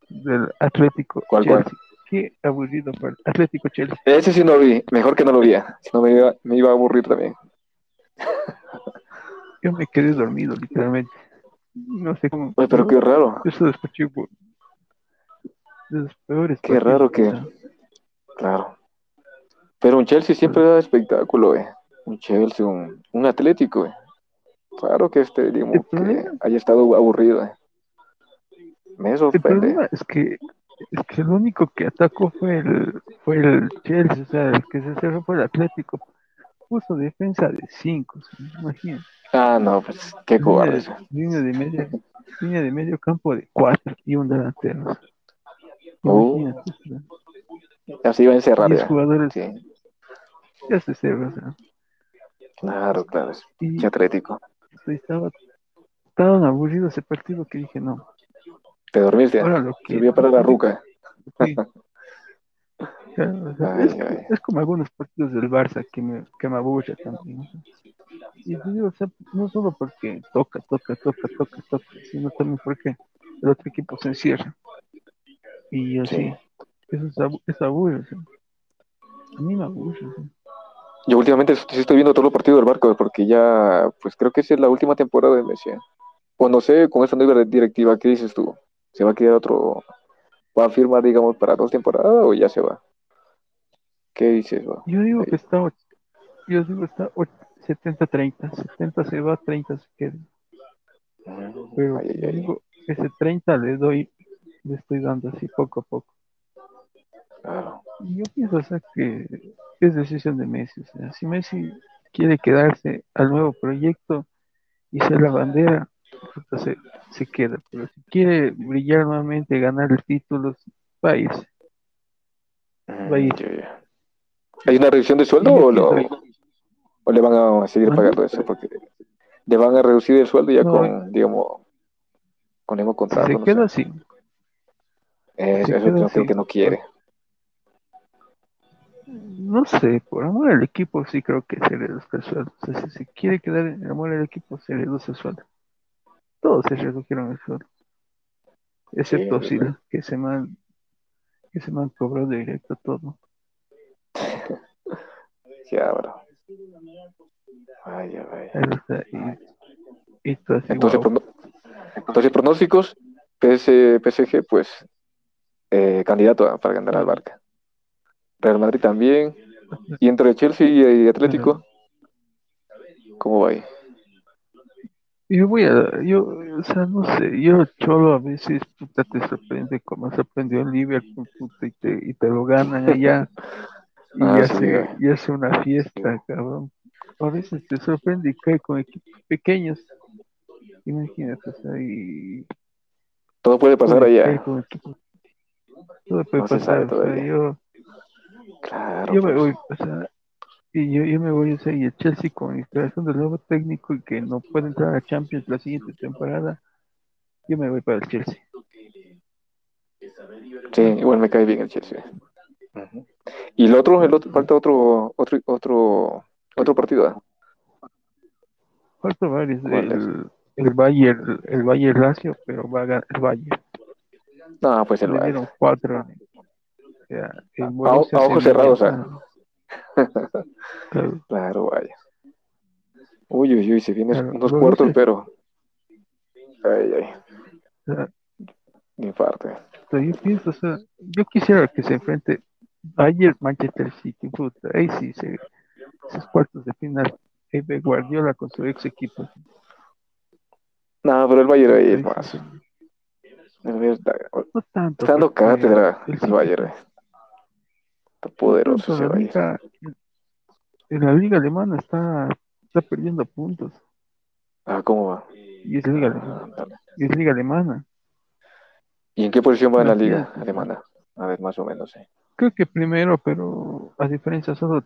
del Atlético ¿Cuál, cuál? Chelsea. Qué aburrido fue el Atlético Chelsea. Ese sí no vi. Mejor que no lo vi. Si no me iba, me iba a aburrir también. Yo me quedé dormido, literalmente. No sé cómo. Oye, pero qué raro. Eso escuché por de los peores. Qué partidos, raro que- Claro. Pero un Chelsea siempre da espectáculo, eh. Un Chelsea, un, un Atlético, eh. Claro que este, El que haya estado aburrido, eh. El problema es que es que el único que atacó fue el fue el Chelsea, o sea, el que se cerró fue el Atlético. Puso defensa de 5, imagínate. Ah, no, pues qué cobarde. de, línea de medio, línea de medio campo de 4 y un delantero. Sea, Así iba a encerrar 10 ya. jugadores Sí, ya se cerró, o sea, claro, claro. es y Qué estaba tan aburrido ese partido que dije no. Te dormiste. Ahora lo que Sirvió para la ruca. Sí. Claro, o sea, Ay, es, ay. es como algunos partidos del Barça que me, que me aburre también. Y digo, o sea, no solo porque toca, toca, toca, toca, toca, sino también porque el otro equipo se encierra. Y así, Sí. eso es, es aburre. A mí me aburre. Yo últimamente sí estoy viendo todos los partidos del barco, porque ya, pues creo que esa es la última temporada de Messi. ¿eh? O no sé, con esta nueva directiva, ¿qué dices tú? ¿Se va a quedar otro, va a firmar, digamos, para dos temporadas o ya se va? ¿Qué dices, va? Yo digo que está, yo digo está och- 70-30, 70 se va, 30 se queda. Pero Ay, ay, ay. digo, ese 30 le doy, le estoy dando así poco a poco. Claro. Yo pienso, o sea, que es decisión de Messi. O sea, si Messi quiere quedarse al nuevo proyecto y ser la bandera, se, se queda. Pero si quiere brillar nuevamente, ganar el título, va a irse. Mm, Va a ir. ya, ya. ¿Hay una reducción de sueldo o, lo- o le van a seguir pagando eso? Porque le van a reducir el sueldo ya No. con, digamos, con el mismo contrato. se no queda sé. así. Eh, se eso creo, que no quiere. No sé, por amor al equipo sí creo que se le reduzca el sueldo. O sea, si se quiere quedar en amor al equipo, se le reduce el sueldo. Todos se redujeron el sueldo. Excepto Sí, Sila, que se man, que se man cobró de directo todo. Ya, bro. Vaya, vaya. Ahí está, y, y tú así, Entonces, entonces pronósticos, PS, PSG, pues, eh, candidato a- para ganar al Barca. Real Madrid también. Y entre Chelsea y Atlético, ¿cómo va ahí? Yo voy a, yo, o sea, no sé, yo Cholo a veces, puta, te sorprende como sorprendió el Liverpool, puta, y te, y te lo ganan allá, y Ah, sí. se, y hace una fiesta, cabrón. A veces te sorprende y cae con equipos pequeños. Imagínate, o sea, y Todo puede pasar allá. Todo puede No se sabe pasar, o sea, yo, Claro, yo me pues. voy, o sea, y yo, yo me voy, o sea, y el Chelsea con la instalación del nuevo técnico y que no puede entrar a Champions la siguiente temporada, yo me voy para el Chelsea. Sí, igual me cae bien el Chelsea. Y el otro, el otro, falta otro, otro, otro, otro partido. ¿ah? Falta varios, el, el Bayern, el Bayern Lazio, pero va a ganar el Bayern. No, pues el Le Bayern. dieron cuatro. O sea, A- ojos cerrados, está- ¿ah? Claro, Claro, vaya. Uy, uy, uy, se vienen Claro, unos lo cuartos, pero. Ay, ay, o sea, infarto. o sea, yo pienso, o sea, yo quisiera que se enfrente Bayern Manchester City, puta, ahí sí, se, esos cuartos de final. Ve Guardiola con su ex equipo. No, pero el Bayern ahí es más. sí. El Bayern está, No tanto. está dando porque cátedra el el Bayern. Está poderoso la liga, en la liga alemana está, está perdiendo puntos. Ah, ¿cómo va? Y es liga, Ah, alemana, y es liga alemana. ¿Y en qué posición va en la liga alemana? A ver, más o menos, sí. Creo que primero, pero a diferencia solo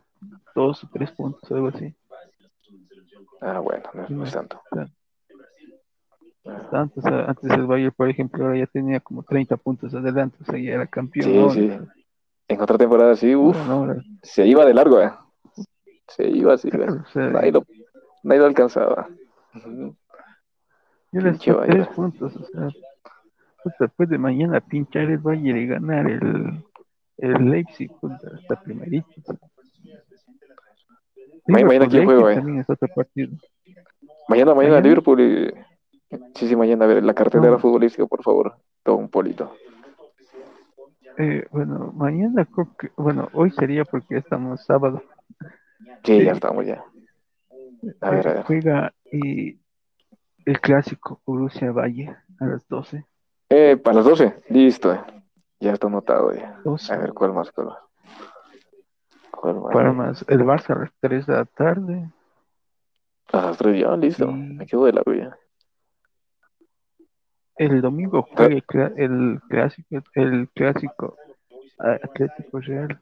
dos o tres puntos, algo así. Ah, bueno, no es, no es tanto. Sea, antes el Bayern, por ejemplo, ahora ya tenía como 30 puntos adelante, o sea, ya era campeón. Sí, sí. En otra temporada sí, uff, se iba de largo, ¿eh? Se iba así, Nadie lo, nadie lo alcanzaba. Ujú. ya le pinche está tres puntos, o sea, puta, puede mañana pinchar el Bayern y ganar el, el Leipzig, puta, hasta primerito. o sea. Ma- mañana quién juega, eh? También es otro partido. Mañana, mañana ¿Mañana? Liverpool y... Sí, sí, mañana, a ver, la cartelera futbolística, por favor. Todo un polito. Eh, bueno, mañana creo que, bueno, hoy sería porque estamos sábado. Sí, Sí. ya estamos ya. A ver, a ver. Juega y el clásico Borussia Valle a las 12. Eh, para las 12, listo. eh. Ya está anotado ya. 12. A ver, ¿cuál más? ¿Cuál más? ¿Cuál más? Para más, el Barça a las 3 de la tarde. A las 3 ya, listo. Sí. Me quedo de largo ya. El domingo juega el, clásico, el clásico Atlético Real.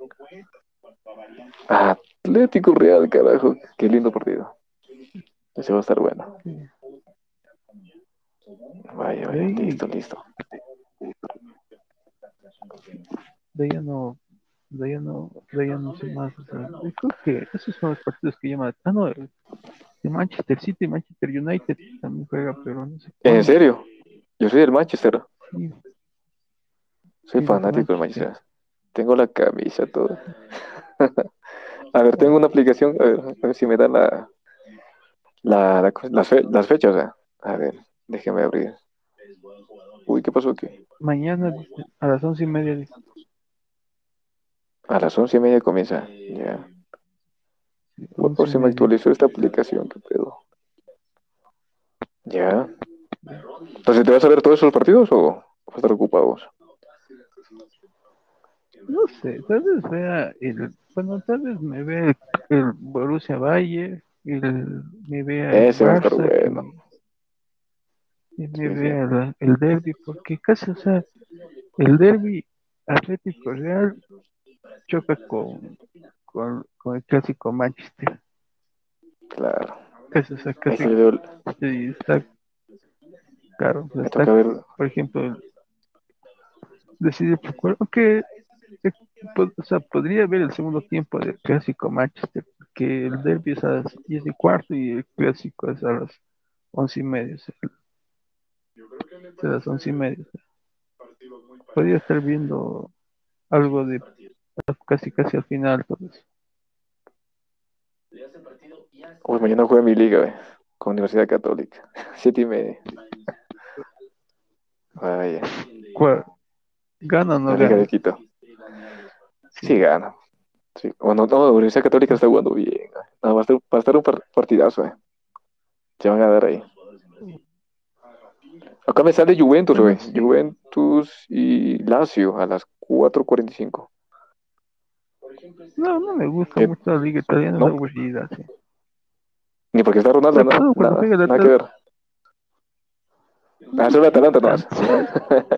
Atlético Real, carajo. Qué lindo partido. Ese va a estar bueno. Vaya, vaya, Sí. listo, listo. De ya no, de ya no, de ya no sé más. o sea, yo creo que esos son los partidos que llaman. Ah, no, el de Manchester City, Manchester United también juega, pero no sé. ¿En serio? Yo soy del Manchester. Sí, Soy Sí, fanático del Manchester. Manchester. Tengo la camisa, todo. a ver, tengo una aplicación. A ver, a ver si me da la, la, la- las, fe- las fechas. eh. A ver, déjeme abrir. Uy, ¿qué pasó aquí? Mañana a las once y media. A las once y media comienza. Ya. Por si me actualizó esta aplicación, qué pedo. Ya. Entonces, ¿te vas a ver todos esos partidos o vas a estar ocupado vos? no sé, tal vez vea el, bueno, tal vez me vea el, el Borussia Valle, el, me vea el Ese va a estar Barça, bueno. me, que me Sí, vea la- el derby, porque casi, o sea, el derby Atlético Real choca con, con, con el clásico Manchester, Claro. casi, o sea, casi sí, está, claro, me toca ver. por ejemplo, decidir por aunque eh, o sea, podría haber el segundo tiempo del clásico Manchester, porque el derby es a las 10 y cuarto y el clásico es a las once y media, es a las once y media. podría estar viendo algo de casi casi al final todo eso. Uy, mañana juega mi liga, güey, con Universidad Católica. Siete y media. Vaya. ¿Cuál? ¿Gana o no La gana? Quito. Sí, gana. Sí. Bueno, no, la Universidad Católica está jugando bien. güey. No, va a estar, va a estar un par- partidazo, eh. Se van a dar ahí. Acá me sale Juventus, güey. Juventus y Lazio a las 4.45. No, no me gusta Eh, mucho la liga italiana, ¿no? es aburrida, sí. Ni porque está Ronaldo, No, nada, nada que ver. Ah, solo Atalanta nomás.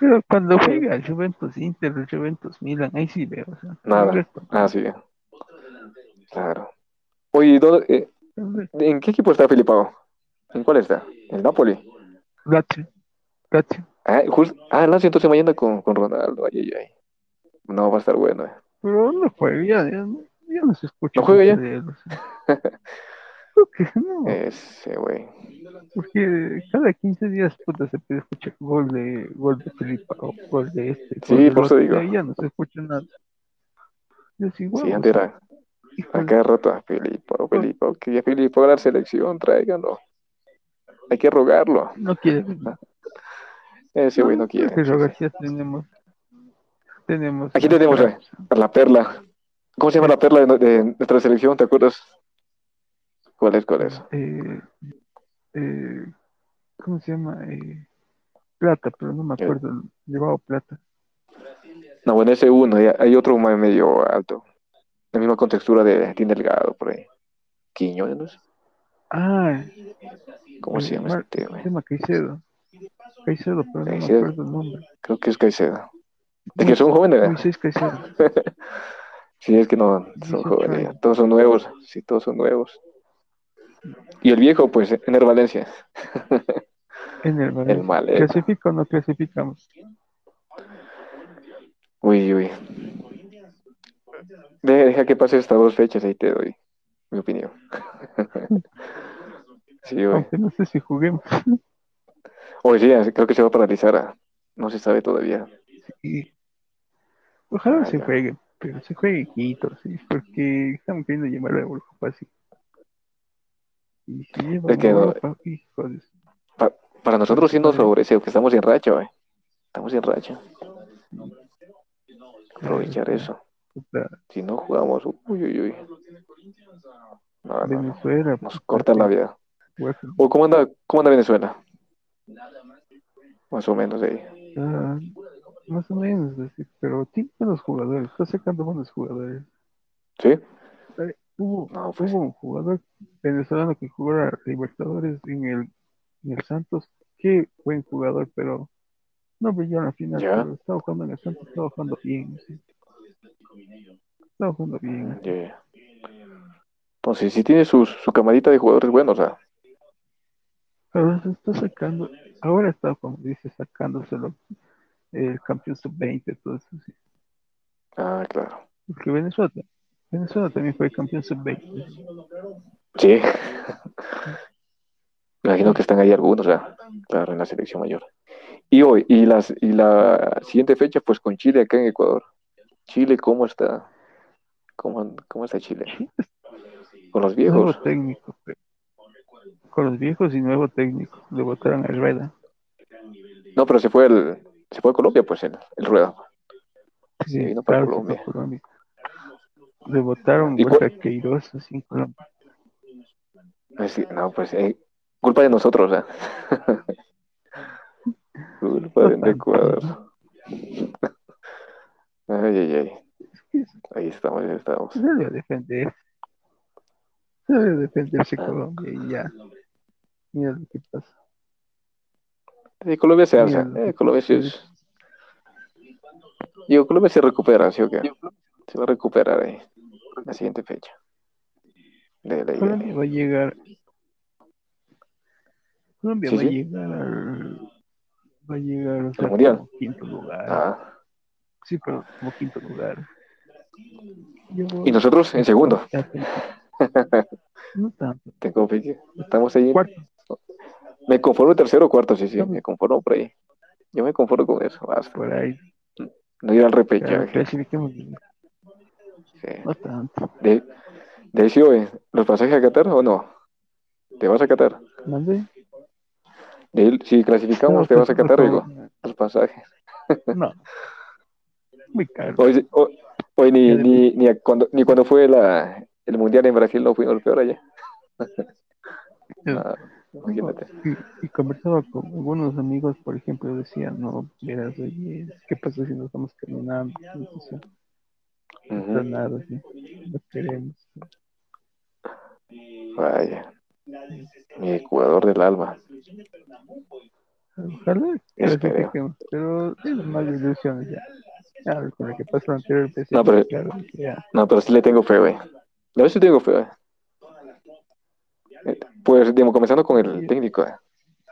Pero cuando juega el Juventus Inter, el Juventus Milan, ahí sí veo, o sea, Nada. Ah, sí. Claro. Oye, ¿dónde- eh. ¿en qué equipo está Filipao? ¿En cuál está? ¿El Napoli? Lazio, Lazio. Ah, just- ah, Lazio entonces mañana con, con Ronaldo. Ay, ay, ay. No, va a estar bueno. eh. Pero no juega, ya, ya, ya no se escucha ¿No juega ya? Creo que no, Ese, güey. porque cada 15 días puta, se puede escuchar gol de gol de Felipe o gol de este, Sí, por eso digo. ya, no se escucha nada. Es igual, Sí, antes era a cada rato a Filipao, Filipao. Que ya Filipao a la selección, tráiganlo. Hay que rogarlo. no quiere. Ese güey no creo quiere. tenemos. Tenemos. Aquí tenemos, a la perla. ¿Cómo se llama la perla de, de nuestra selección? ¿Te acuerdas? ¿Cuál es? ¿Cuál es? eh, eh, ¿cómo se llama? Eh, plata, pero no me Eh. acuerdo. Llevaba plata. No, bueno, ese uno. hay otro más medio alto. La misma contextura de Tim Delgado, por ahí. Quiñones, ¿no es? Ah, ¿Cómo se llama este, se güey? llama Caicedo. Caicedo, pero no me Caicedo. acuerdo el nombre. Creo que es Caicedo. Es que son jóvenes, ¿eh? Moisés Caicedo. Sí, es que no, son 18 jóvenes, todos son nuevos, sí, todos son nuevos. Y el viejo, pues, Ener Valencia. En el Valencia. maleta. ¿Clasifica o no clasificamos? Uy, uy. De- Deja que pase estas dos fechas, ahí te doy mi opinión. Sí, güey. No sé si juguemos. Hoy sí, creo que se va a paralizar. ah. No se sabe todavía. Ojalá Ah, se ya. juegue, pero se juegue Quito, sí, porque estamos queriendo llevar a Europa así. Y llevan Es que no- de su- Pa- para nosotros sí nos porque estamos en racha, güey. Estamos en racha. Aprovechar eso. Si no jugamos, uy, uy, uy. No, no. Venezuela, Nos corta la vida. ¿O cómo anda, cómo anda Venezuela? Más o menos ahí. ah, más o menos, pero tiene buenos jugadores, está sacando buenos jugadores. ¿Sí? Hubo, No, pues. un jugador venezolano que jugó a Libertadores en el, en el Santos, qué buen jugador, pero no brilló en la final, pero estaba jugando en el Santos, estaba jugando bien, sí. Estaba jugando bien. Ya. Entonces, sí tiene sus, su camarita de jugadores buenos. Pero se está sacando, ahora está, como dice, sacándoselo el campeón sub-20, todo eso, sí. Ah, claro. Porque Venezuela, Venezuela también fue campeón sub-20. Sí. Me imagino que están ahí algunos, claro, en la selección mayor. Y hoy, y las, y la siguiente fecha, pues con Chile acá en Ecuador. Chile, ¿cómo está? ¿Cómo, cómo está Chile? Con los Nuevo viejos. técnico, pe- con los viejos y nuevo técnico. Le votaron a Rueda. No, pero se fue el, se fue a Colombia, pues el, el Rueda. Sí, vino para claro, Colombia. Colombia. Le votaron ¿Y vuelta cuál- a Queiroz así en Colombia. Pues no, pues eh, culpa de nosotros, sea. culpa No de tanto. Ecuador. Ay, ay, ay. Ahí estamos, ahí estamos. Se debe defender. Se debe defenderse Colombia y ya. Mira lo que pasa. Sí, Colombia se alza. Eh, Colombia es. Digo, Colombia se recupera, ¿sí o qué? Se va a recuperar ahí. La siguiente fecha. De Colombia va a llegar. Colombia Sí, va a llegar al. Va a llegar o sea, Mundial? como quinto lugar. Ah, Sí, pero como quinto lugar. Yo- y nosotros en segundo. No tanto. Tengo fe- Estamos ahí. Cuarto. Me conformo tercero o cuarto, sí, sí. Me conformo por ahí. Yo me conformo con eso. Basta. Por ahí. No ir al repechaje. clasifiquemos. Sí. No tanto. De, de oye, ¿los pasajes a Qatar o no? ¿Te vas a Qatar? ¿Mande? De si clasificamos, No, ¿te vas a pues, Qatar, no, digo? Los pasajes. No. Muy caro. Hoy, hoy, hoy ni, ni, cuando, ni cuando fue la, el Mundial en Brasil no fuimos peor allá. Ah, imagínate. Y, y conversaba con algunos amigos, por ejemplo, decían, no, verás, oye, ¿qué pasa si nos estamos terminando? O no pasa nada, ¿sí? no queremos. Vaya. Mi Ecuador del alma. Ojalá que Espero. pero es más ilusiones ya. Ya, con lo que pasó anterior, pues, No, pero- claro, ya. No, pero sí le tengo fe, güey. Ver si tengo fe, güey. Eh, Pues, digamos, comenzando con el técnico. eh.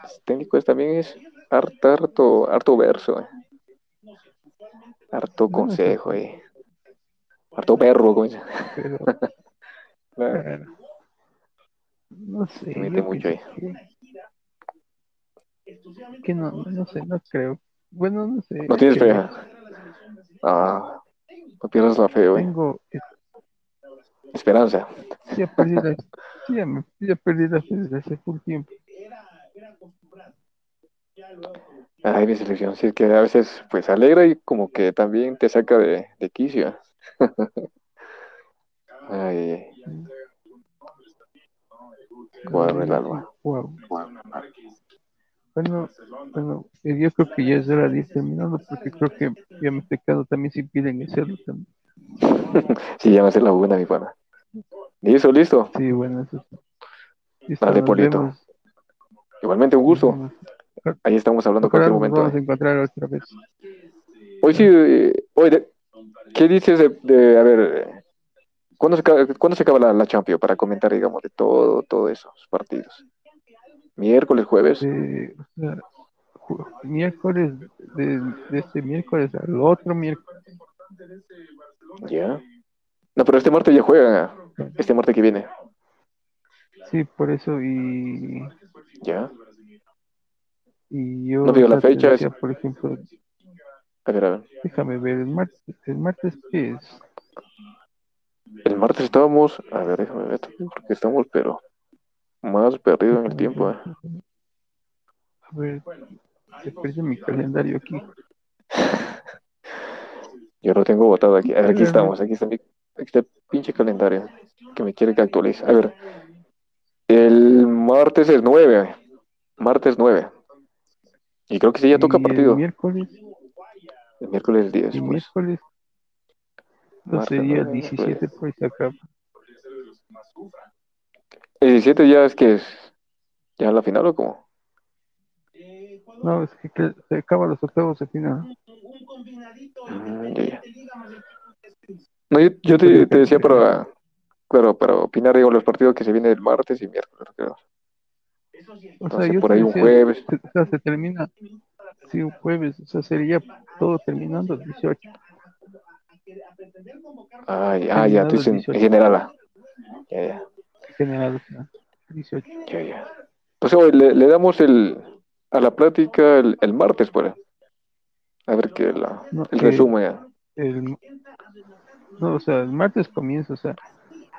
El técnico es, también es harto, harto, harto verso, eh. Harto consejo, eh. Harto perro, dice. Pero, Claro. no sé. Se mete mucho pienso Que, no, no sé, no creo. Bueno, no sé. No tienes fe. Ah, no pierdas la fe, güey. Tengo, Esperanza. ya perdí la, ya, me, ya perdí la fe desde hace full tiempo. Ay, mi selección, sí, es que a veces, pues, alegra y como que también te saca de, de quicio. Ay, Cuadro del alma. Wow. Bueno, bueno, yo creo que ya es hora de ir terminando porque creo que ya me estoy quedando también si piden hacerlo también. sí, ya me hace la buena, mi pana. Listo, listo. Sí, bueno, eso es. Listo, Vale, nos Polito. Igualmente un Nos gusto. Ahí estamos hablando en cualquier nos momento. vamos a encontrar otra vez. Hoy sí, eh, hoy de- ¿qué dices de, de- a ver, eh, ¿cuándo se, acaba- ¿cuándo se acaba la, la Champions para comentar, digamos, de todo, todos esos partidos? Miércoles, jueves. Eh, miércoles, de, de este miércoles al otro miércoles. Ya. No, pero este martes ya juega, este martes que viene. Sí, por eso y, Ya. y yo No veo la fecha, es- por ejemplo, A ver, a ver. déjame ver el martes, el martes qué es? El martes estábamos, a ver, déjame ver, porque estamos, pero más perdidos en el tiempo. eh. A ver, se perdió mi calendario aquí. Yo lo tengo botado aquí. A ver, aquí estamos, aquí está, mi, aquí está el pinche calendario que me quiere que actualice. A ver, el martes es 9, martes 9. Y creo que sí, ya toca partido. El miércoles, El miércoles es 10, el pues. miércoles, no sería el 9, 17, pues acá. El 17 ya es que es ya la final o cómo? No, es que, que se acaban los octavos de final. Mm, ya, ya. No, yo, yo te, te decía para, claro, para opinar digo, los partidos que se vienen el martes y miércoles, creo. O Entonces, sea, yo por ahí un decía, jueves. se- o sea, se termina, sí, un jueves, o sea, sería todo terminando el 18. Ay, ah, ya, tú dices en, en 18. general. ah. Ya, ya, general, o sea, 18. ya, ya. Entonces, hoy le, le damos el, a la plática el, el martes, pues. A ver qué la, No, el eh, resumen. ya. el, no, o sea, el martes comienza, o sea,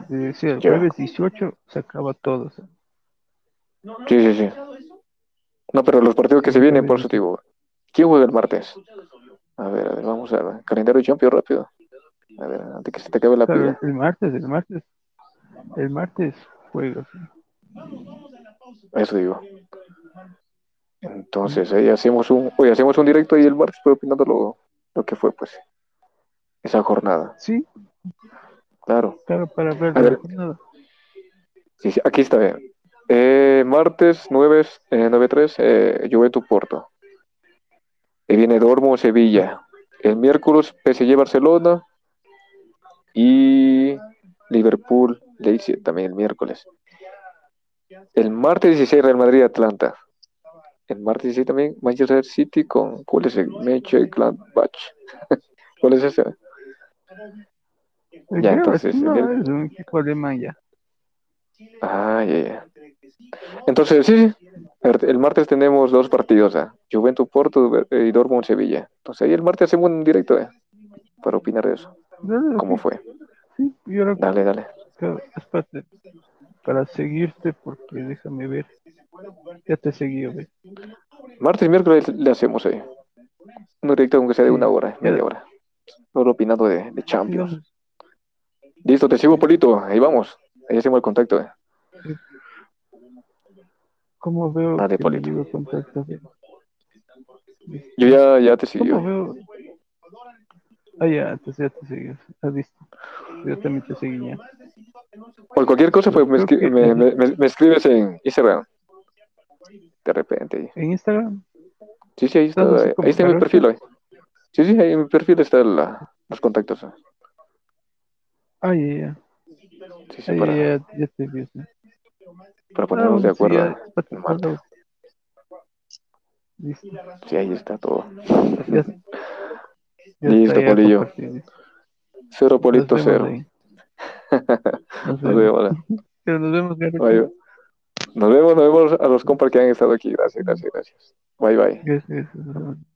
de el Ya. jueves 18 se acaba todo, o sea, Sí, sí, sí. No, pero los partidos que se vienen, por eso digo. ¿Quién juega el martes? A ver, a ver, vamos al calendario Champions rápido. A ver, antes que se te acabe la pila. el martes, el martes, el martes juega, Eso digo. Entonces, ahí hacemos un, hoy hacemos un directo ahí el martes, pero opinando lo, lo que fue, pues. esa jornada. Sí, Claro. claro, para ver la ver. jornada. Sí, sí, aquí está bien. Eh, martes 9, eh, 9-3, eh, Juventus Porto. Y viene Dortmund Sevilla. El miércoles PSG Barcelona. Y Liverpool Leipzig también el miércoles. El martes 16 Real Madrid Atlanta. El martes 16 también Manchester City con ¿cuál es el Mönchengladbach? ¿Cuál es ese? Eh, Ya, entonces, es, el- alemán ya. Ah, ya, ya. Entonces, sí, El martes tenemos dos partidos, ¿ah? Juventus Porto eh, y Dortmund Sevilla. Entonces ahí el martes hacemos un directo, ¿eh? Para opinar de eso. Dale, ¿Cómo fue? Sí, yo creo Dale, dale. espérate, para seguirte, porque déjame ver. Ya te seguí, ve. Martes y miércoles le hacemos ahí. Un directo aunque sea de una hora, media hora. Solo opinando de, de Champions. Listo, te sigo, Polito. Ahí vamos. Ahí hacemos el contacto, ¿eh? ¿Cómo veo Dale, que llegó contacto? Yo ya, ya te ¿Cómo sigo. veo? Ah, ya, entonces ya te seguí. Ah, listo. Yo también te seguí ya. Por cualquier cosa, pues me, escri- que- me, me- me- escribes en Instagram. De repente. ¿En Instagram? Sí, sí, ahí está. ¿Estás así Ahí está mi perfil hoy. Sí, sí, ahí en mi perfil están los contactos. ¿eh? Ah, ya, ya. Sí, sí, Ah, ya, para, ya, ya te vi. Para ponernos de acuerdo. Sí, ahí está todo. Ya, ya Listo, Polillo. Cero polito, cero. Nos vemos. nos vemos. Bye. Nos vemos, nos vemos a los compas que han estado aquí. Gracias, gracias, gracias. Bye, bye. Gracias, gracias.